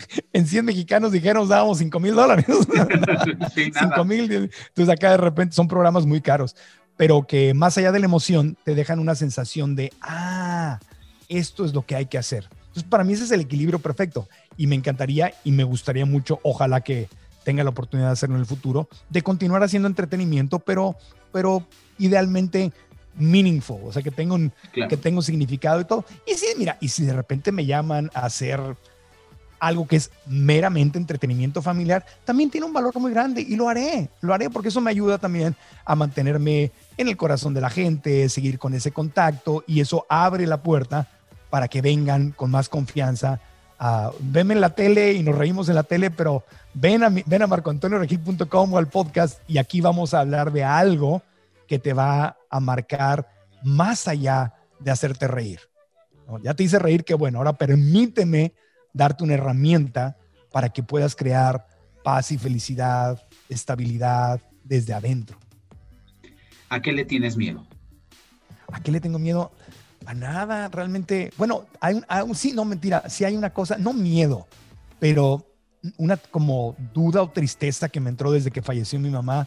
[LAUGHS] en 100 mexicanos dijeron dábamos 5 mil dólares. [LAUGHS] 5 mil. Entonces acá de repente son programas muy caros, pero que más allá de la emoción te dejan una sensación de, ah, esto es lo que hay que hacer. Entonces para mí ese es el equilibrio perfecto y me encantaría y me gustaría mucho, ojalá que tenga la oportunidad de hacerlo en el futuro, de continuar haciendo entretenimiento, pero, pero idealmente meaningful, o sea, que tenga un, que tenga un significado y todo. Y si, mira, y si de repente me llaman a hacer algo que es meramente entretenimiento familiar, también tiene un valor muy grande y lo haré, lo haré porque eso me ayuda también a mantenerme en el corazón de la gente, seguir con ese contacto y eso abre la puerta para que vengan con más confianza. a venme en la tele y nos reímos en la tele, pero ven a, ven a marcoantonioregil.com o al podcast y aquí vamos a hablar de algo que te va a marcar más allá de hacerte reír. Ya te hice reír, que bueno, ahora permíteme darte una herramienta para que puedas crear paz y felicidad, estabilidad desde adentro. ¿A qué le tienes miedo? ¿A qué le tengo miedo? A nada, realmente. Bueno, hay, sí, no mentira, sí hay una cosa, no miedo, pero una como duda o tristeza que me entró desde que falleció mi mamá.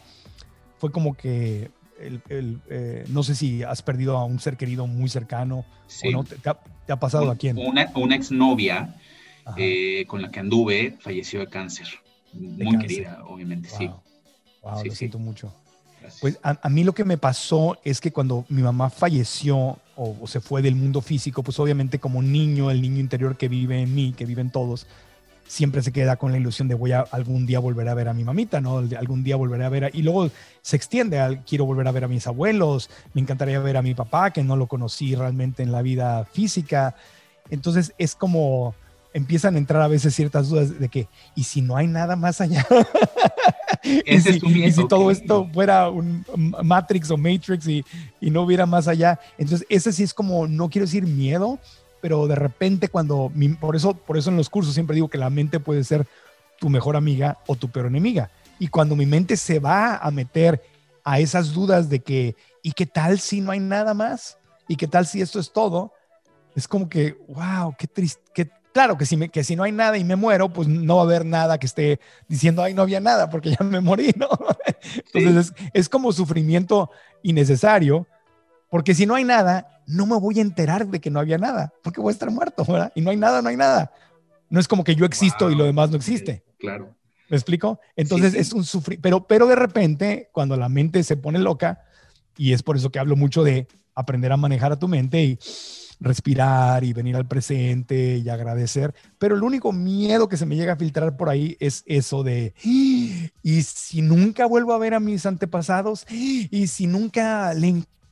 Fue como que eh, no sé si has perdido a un ser querido muy cercano o no. ¿Te, ha, pasado a quién? Una, una exnovia eh, con la que anduve falleció de cáncer. muy querida, obviamente, sí. Wow, lo siento mucho. Pues a, mí lo que me pasó es que cuando mi mamá falleció o, se fue del mundo físico, pues obviamente como niño, el niño interior que vive en mí, que vive en todos, siempre se queda con la ilusión de voy a algún día volver a ver a mi mamita, ¿no? Algún día volveré a ver a, y luego se extiende al quiero volver a ver a mis abuelos, me encantaría ver a mi papá que no lo conocí realmente en la vida física. Entonces es como empiezan a entrar a veces ciertas dudas de que, ¿y si no hay nada más allá? [LAUGHS] ¿Y, si, y, si, todo esto fuera un Matrix o Matrix y, y, no hubiera más allá. Entonces, ese sí es como, no quiero decir miedo, pero de repente cuando, por eso, por eso en los cursos siempre digo que la mente puede ser tu mejor amiga o tu peor enemiga. Y cuando mi mente se va a meter a esas dudas de que, ¿y qué tal si no hay nada más? ¿Y qué tal si esto es todo? Es como que, wow, qué triste, qué Claro que si, me, que si no hay nada y me muero, pues no va a haber nada que esté diciendo, ay, no había nada porque ya me morí, ¿no? [LAUGHS] Entonces es, como sufrimiento innecesario, porque si no hay nada, no me voy a enterar de que no había nada, porque voy a estar muerto, ¿verdad? Y no hay nada, no hay nada. No es como que yo existo y lo demás no existe. Claro. ¿Me explico? Entonces es un sufrir, pero, pero de repente, cuando la mente se pone loca, y es por eso que hablo mucho de aprender a manejar a tu mente y respirar y venir al presente y agradecer, pero el único miedo que se me llega a filtrar por ahí es eso de, y si nunca vuelvo a ver a mis antepasados, y si nunca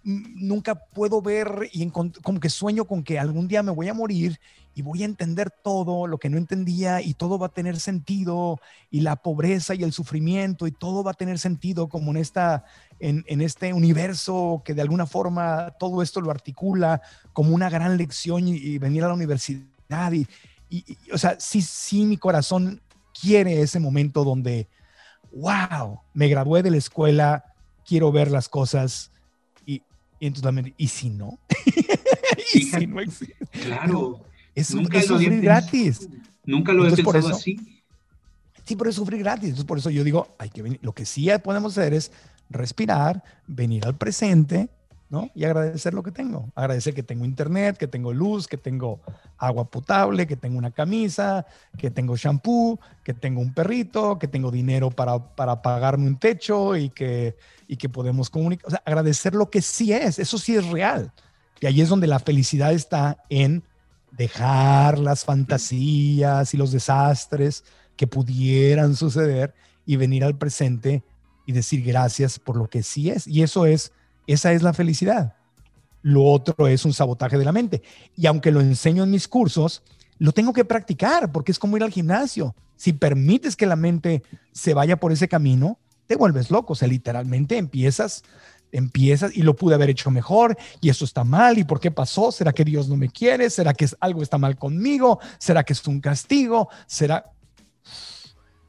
nunca puedo ver y como que sueño con que algún día me voy a morir y voy a entender todo lo que no entendía y todo va a tener sentido y la pobreza y el sufrimiento y todo va a tener sentido como en esta en, este universo que de alguna forma todo esto lo articula como una gran lección y, venir a la universidad y, o sea sí sí mi corazón quiere ese momento donde wow me gradué de la escuela quiero ver las cosas y, y entonces y si no [LAUGHS] y si no existe claro es, es sufrir gratis. Nunca lo he pensado así. Sí, pero es sufrir gratis. Entonces, por eso yo digo, hay que venir. Lo que sí podemos hacer es respirar, venir al presente, ¿no? Y agradecer lo que tengo. Agradecer que tengo internet, que tengo luz, que tengo agua potable, que tengo una camisa, que tengo shampoo, que tengo un perrito, que tengo dinero para, para pagarme un techo y que, y que podemos comunicar. O sea, agradecer lo que sí es. Eso sí es real. Y ahí es donde la felicidad está en dejar las fantasías y los desastres que pudieran suceder y venir al presente y decir gracias por lo que sí es. Y eso es, esa es la felicidad. Lo otro es un sabotaje de la mente. Y aunque lo enseño en mis cursos, lo tengo que practicar porque es como ir al gimnasio. Si permites que la mente se vaya por ese camino, te vuelves loco. O sea, literalmente empiezas empiezas y lo pude haber hecho mejor y eso está mal y por qué pasó, será que Dios no me quiere, será que algo está mal conmigo, será que es un castigo, será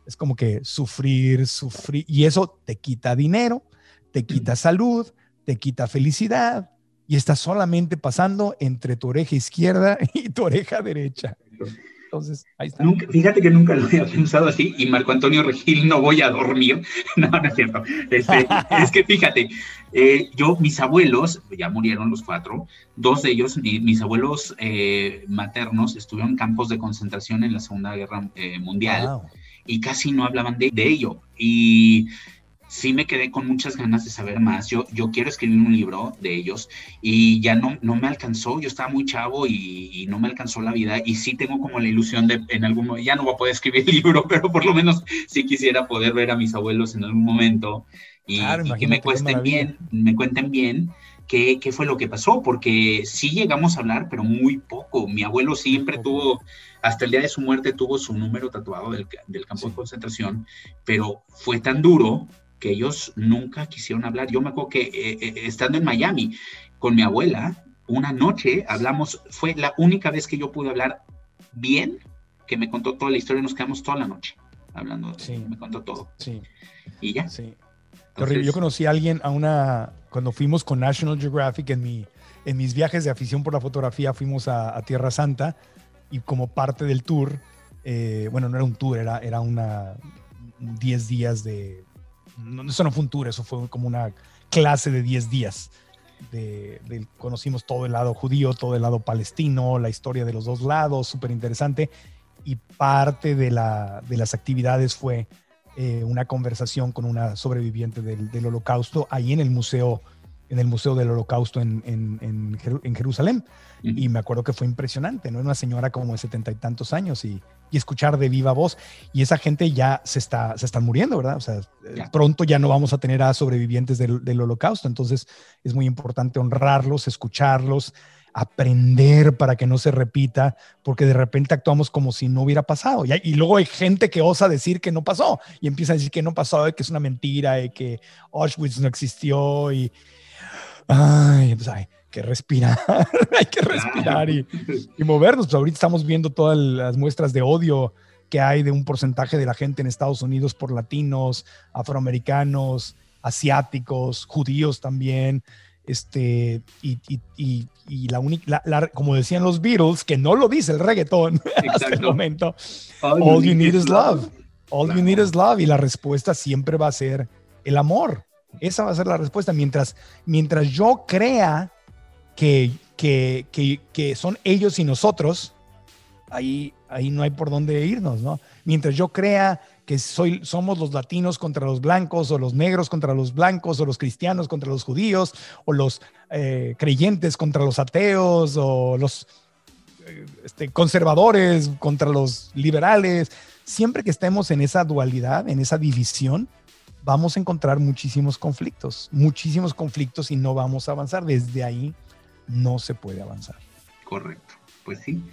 es como que sufrir, sufrir y eso te quita dinero, te quita salud, te quita felicidad y está solamente pasando entre tu oreja izquierda [LAUGHS] y tu oreja derecha. Entonces, ahí está. fíjate que nunca lo había pensado así y Marco Antonio Regil no voy a dormir. [LAUGHS] No, no es cierto. Este, es que fíjate, eh, yo, mis abuelos, ya murieron los cuatro, dos de ellos, mis abuelos eh, maternos estuvieron en campos de concentración en la Segunda Guerra eh, Mundial y casi no hablaban de, de ello. Y sí me quedé con muchas ganas de saber más. Yo, yo quiero escribir un libro de ellos y ya no, no me alcanzó. Yo estaba muy chavo y, no me alcanzó la vida. Y sí tengo como la ilusión de en algún momento, ya no voy a poder escribir [LAUGHS] el libro, pero por lo menos sí quisiera poder ver a mis abuelos en algún momento y, que me cuenten bien, me cuenten bien. Qué, qué fue lo que pasó, porque sí llegamos a hablar, pero muy poco. Mi abuelo siempre tuvo, hasta el día de su muerte, tuvo su número tatuado del, del campo de concentración, pero fue tan duro que ellos nunca quisieron hablar. Yo me acuerdo que eh, eh, estando en Miami con mi abuela, una noche hablamos, fue la única vez que yo pude hablar bien, que me contó toda la historia, nos quedamos toda la noche hablando, sí. me contó todo. Sí. Y ya. Sí. yo conocí a alguien, a una, cuando fuimos con National Geographic en, mi, en mis viajes de afición por la fotografía, fuimos a, Tierra Santa y como parte del tour, eh, bueno, no era un tour, era, era una 10 días de, no, eso no fue un tour, eso fue como una clase de 10 días. De, conocimos todo el lado judío, todo el lado palestino, la historia de los dos lados, súper interesante. Y parte de, la, de, las actividades fue eh, una conversación con una sobreviviente del, del, holocausto ahí en el museo en el Museo del Holocausto en, en, Jerusalén. Y me acuerdo que fue impresionante, ¿no? Una señora como de setenta y tantos años y, escuchar de viva voz. Y esa gente ya se, está, se están muriendo, ¿verdad? O sea, pronto ya no vamos a tener a sobrevivientes del, del Holocausto. Entonces es muy importante honrarlos, escucharlos, aprender para que no se repita, porque de repente actuamos como si no hubiera pasado. Y, y, luego hay gente que osa decir que no pasó y empieza a decir que no pasó, que es una mentira y que Auschwitz no existió y, ay, pues hay que respirar, [LAUGHS] hay que respirar y, movernos. Pues ahorita estamos viendo todas las muestras de odio que hay de un porcentaje de la gente en Estados Unidos por latinos, afroamericanos, asiáticos, judíos también. Este, y, y, y, la única, como decían los Beatles, que no lo dice el reggaetón [LAUGHS] hasta el momento, all, you need is love. All you need is love. Y la respuesta siempre va a ser el amor. Esa va a ser la respuesta. Mientras, mientras yo crea que, que, que, son ellos y nosotros, ahí, ahí no hay por dónde irnos, ¿no? Mientras yo crea que soy, somos los latinos contra los blancos, o los negros contra los blancos, o los cristianos contra los judíos, o los eh, creyentes contra los ateos, o los eh, este, conservadores contra los liberales, siempre que estemos en esa dualidad, en esa división, vamos a encontrar muchísimos conflictos, muchísimos conflictos y no vamos a avanzar. Desde ahí no se puede avanzar. Correcto, pues sí.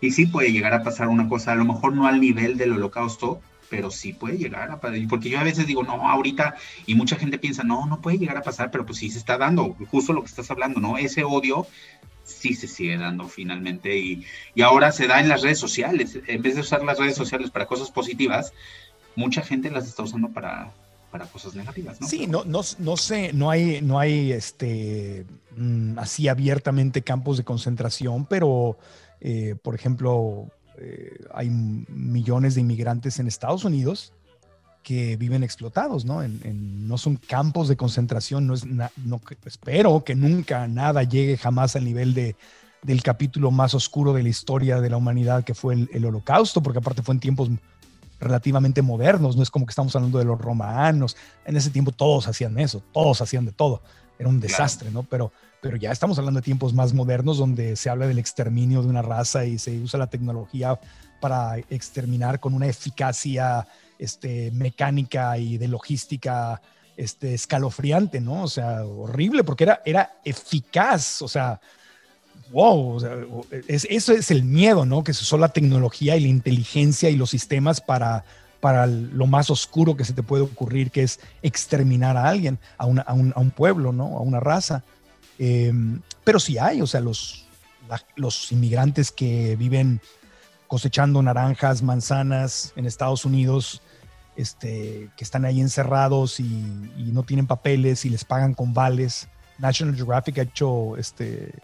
Y sí puede llegar a pasar una cosa, a lo mejor no al nivel del holocausto, pero sí puede llegar a pasar. Porque yo a veces digo, no, ahorita, y mucha gente piensa, no, no puede llegar a pasar, pero pues sí se está dando, justo lo que estás hablando, ¿no? Ese odio sí se sigue dando finalmente y, y ahora se da en las redes sociales. En vez de usar las redes sociales para cosas positivas, mucha gente las está usando para, para cosas negativas, ¿no? Sí, no, no, no sé, no hay, no hay este, mm, así abiertamente campos de concentración, pero, eh, por ejemplo, eh, hay millones de inmigrantes en Estados Unidos que viven explotados, ¿no? En, no son campos de concentración, no es, no, espero que nunca nada llegue jamás al nivel de, del capítulo más oscuro de la historia de la humanidad que fue el, el holocausto, porque aparte fue en tiempos relativamente modernos, no es como que estamos hablando de los romanos, en ese tiempo todos hacían eso, todos hacían de todo, era un desastre, ¿no? Pero, pero ya estamos hablando de tiempos más modernos donde se habla del exterminio de una raza y se usa la tecnología para exterminar con una eficacia este, mecánica y de logística este, escalofriante, ¿no? O sea, horrible, porque era, era eficaz, o sea, wow, eso es el miedo, ¿no? Que se usó la tecnología y la inteligencia y los sistemas para, para lo más oscuro que se te puede ocurrir, que es exterminar a alguien, a, un, pueblo, ¿no? A una raza. Em, pero sí hay, o sea, los, los inmigrantes que viven cosechando naranjas, manzanas en Estados Unidos, este, que están ahí encerrados y, y, no tienen papeles y les pagan con vales. National Geographic ha hecho este,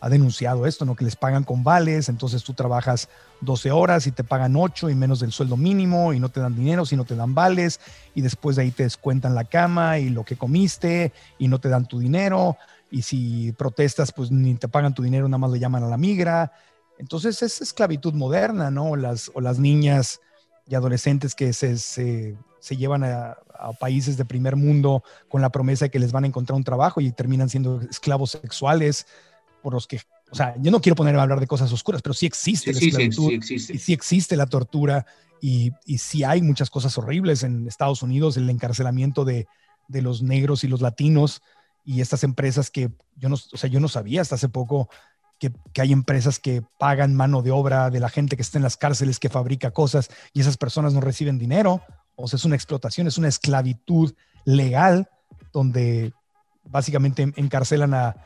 ha denunciado esto, ¿no? Que les pagan con vales, entonces tú trabajas 12 horas y te pagan 8 y menos del sueldo mínimo y no te dan dinero, sino te dan vales y después de ahí te descuentan la cama y lo que comiste y no te dan tu dinero y si protestas pues ni te pagan tu dinero, nada más le llaman a la migra. Entonces es esclavitud moderna, ¿no? Las, o las niñas y adolescentes que se, se se llevan a, países de primer mundo con la promesa de que les van a encontrar un trabajo y terminan siendo esclavos sexuales por los que, o sea, yo no quiero ponerme a hablar de cosas oscuras, pero sí existe la esclavitud, existe. y sí existe la tortura y, y sí hay muchas cosas horribles en Estados Unidos, el encarcelamiento de, de los negros y los latinos y estas empresas que yo no, o sea, yo no sabía hasta hace poco que, hay empresas que pagan mano de obra de la gente que está en las cárceles, que fabrica cosas y esas personas no reciben dinero. O sea, es una explotación, es una esclavitud legal donde básicamente encarcelan a,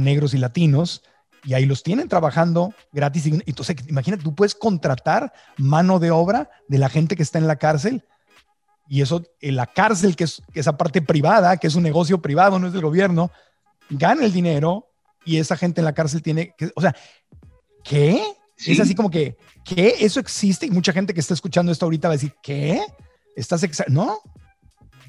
negros y latinos y ahí los tienen trabajando gratis. Entonces, imagínate, tú puedes contratar mano de obra de la gente que está en la cárcel y eso, en la cárcel, que es esa parte privada, que es un negocio privado, no es del gobierno, gana el dinero y esa gente en la cárcel tiene que, o sea, ¿qué? Es así como que, ¿qué? ¿Eso existe? Y mucha gente que está escuchando esto ahorita va a decir, ¿qué? ¿Estás No,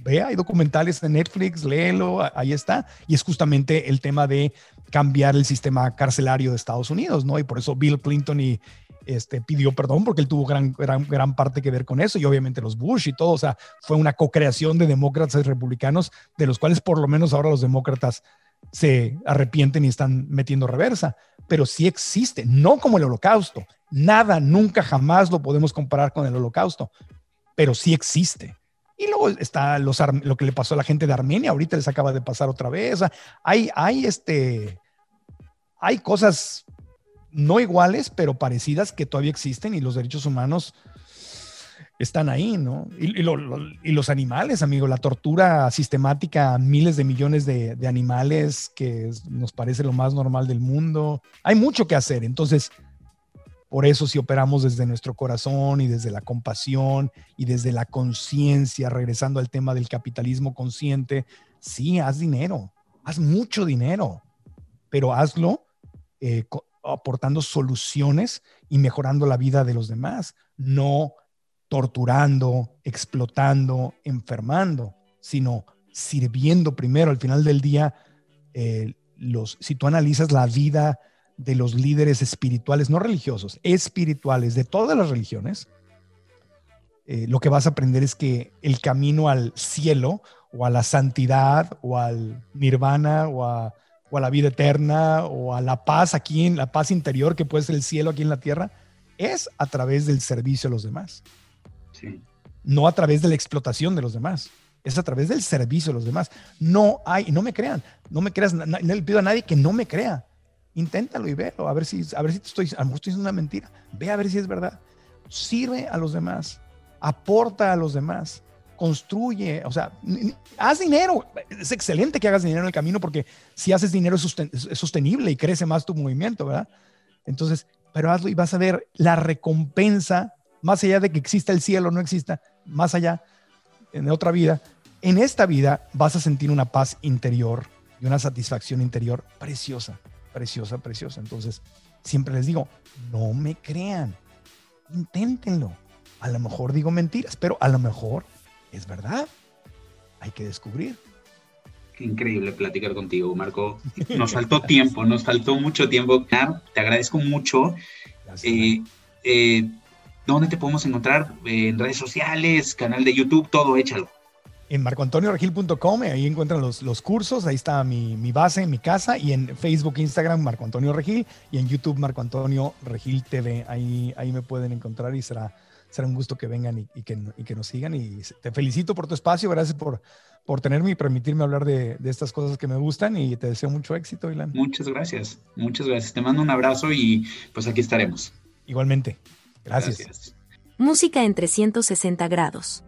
vea, hay documentales de Netflix, léelo, ahí está. Y es justamente el tema de cambiar el sistema carcelario de Estados Unidos, ¿no? Y por eso Bill Clinton y, este, pidió perdón porque él tuvo gran, gran, gran parte que ver con eso y obviamente los Bush y todo, o sea, fue una co-creación de demócratas y republicanos, de los cuales por lo menos ahora los demócratas se arrepienten y están metiendo reversa, pero sí existe, no como el holocausto. Nada, nunca, jamás lo podemos comparar con el holocausto, pero sí existe. Y luego está los, lo que le pasó a la gente de Armenia, ahorita les acaba de pasar otra vez. Hay, hay, este, hay cosas no iguales, pero parecidas que todavía existen y los derechos humanos están ahí, ¿no? Y, los animales, amigo, la tortura sistemática a miles de millones de, animales, que nos parece lo más normal del mundo. Hay mucho que hacer, entonces, por eso si operamos desde nuestro corazón y desde la compasión y desde la conciencia, regresando al tema del capitalismo consciente, sí, haz dinero, haz mucho dinero, pero hazlo eh, aportando soluciones y mejorando la vida de los demás, no torturando, explotando, enfermando, sino sirviendo primero. Al final del día, eh, si tú analizas la vida de los líderes espirituales, no religiosos, espirituales de todas las religiones, eh, lo que vas a aprender es que el camino al cielo o a la santidad o al nirvana o a, o a la vida eterna o a la paz aquí en la paz interior que puede ser el cielo aquí en la tierra, es a través del servicio a los demás. No a través de la explotación de los demás. Es a través del servicio de los demás. No hay, no me crean, no me creas, no, le pido a nadie que no me crea. Inténtalo y velo, a ver si, a ver si estoy, a estoy diciendo una mentira. Ve a ver si es verdad. Sirve a los demás, aporta a los demás, construye, o sea, haz dinero. Es excelente que hagas dinero en el camino porque si haces dinero es, sostenible y crece más tu movimiento, ¿verdad? Entonces, pero hazlo y vas a ver la recompensa más allá de que exista el cielo o no exista, más allá, en otra vida, en esta vida vas a sentir una paz interior y una satisfacción interior preciosa, preciosa, preciosa. Entonces, siempre les digo, no me crean, inténtenlo. A lo mejor digo mentiras, pero a lo mejor es verdad. Hay que descubrir. Qué increíble platicar contigo, Marco. Nos faltó tiempo, nos faltó mucho tiempo. Te agradezco mucho. Eh, eh, ¿Dónde te podemos encontrar? En redes sociales, canal de YouTube, todo, échalo. En marcoantonioregil.com, ahí encuentran los, los, cursos, ahí está mi, mi, base, mi casa, y en Facebook, Instagram, Marco Antonio Regil, y en YouTube, Marco Antonio Regil TV, ahí, ahí me pueden encontrar y será, será un gusto que vengan y, y, que, y, que, nos sigan. Y te felicito por tu espacio, gracias por, por tenerme y permitirme hablar de, de, estas cosas que me gustan y te deseo mucho éxito, Ilan. Muchas gracias, muchas gracias. Te mando un abrazo y pues aquí estaremos. Igualmente. Gracias. Música en 360 grados.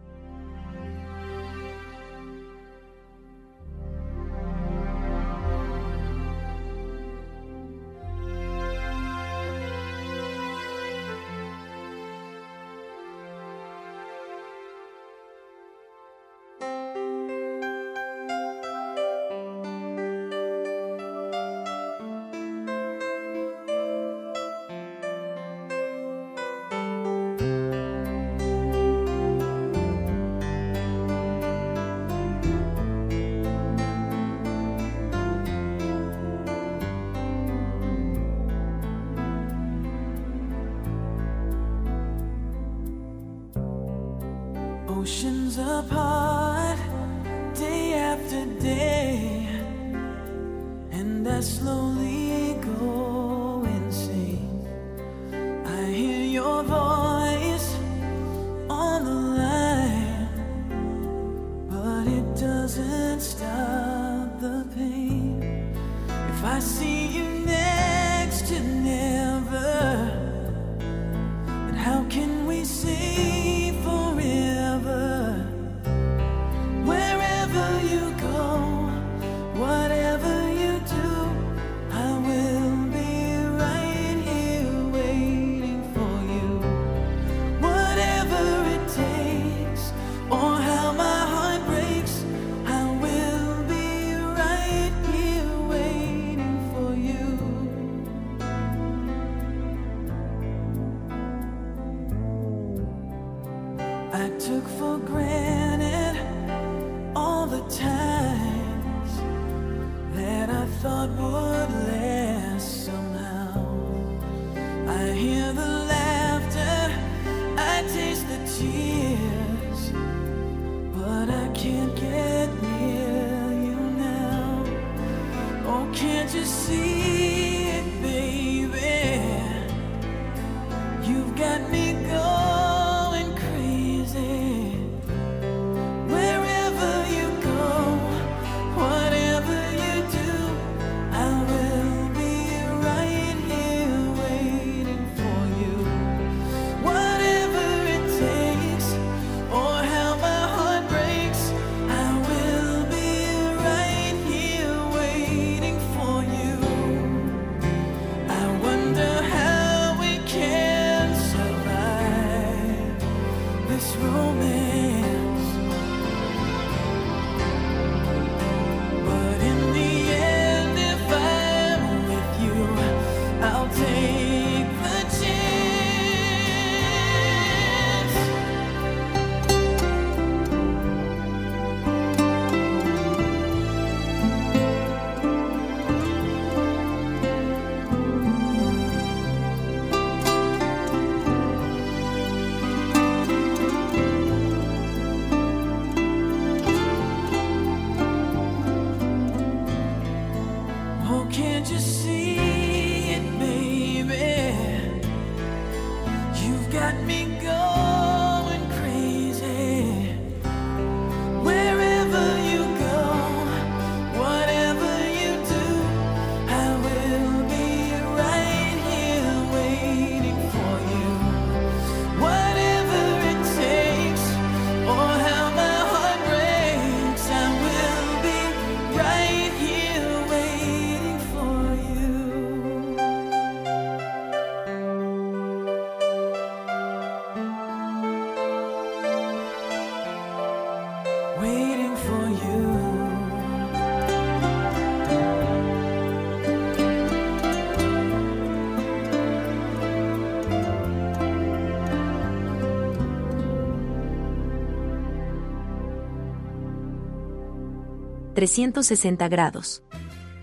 360 grados.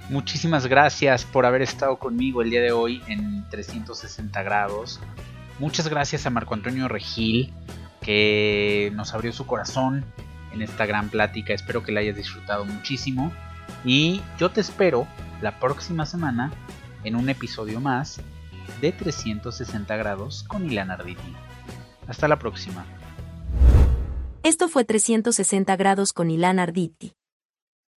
Muchísimas gracias por haber estado conmigo el día de hoy en 360 grados. Muchas gracias a Marco Antonio Regil que nos abrió su corazón en esta gran plática. Espero que la hayas disfrutado muchísimo. Y yo te espero la próxima semana en un episodio más de 360 grados con Ilan Arditi. Hasta la próxima. Esto fue 360 grados con Ilan Arditi.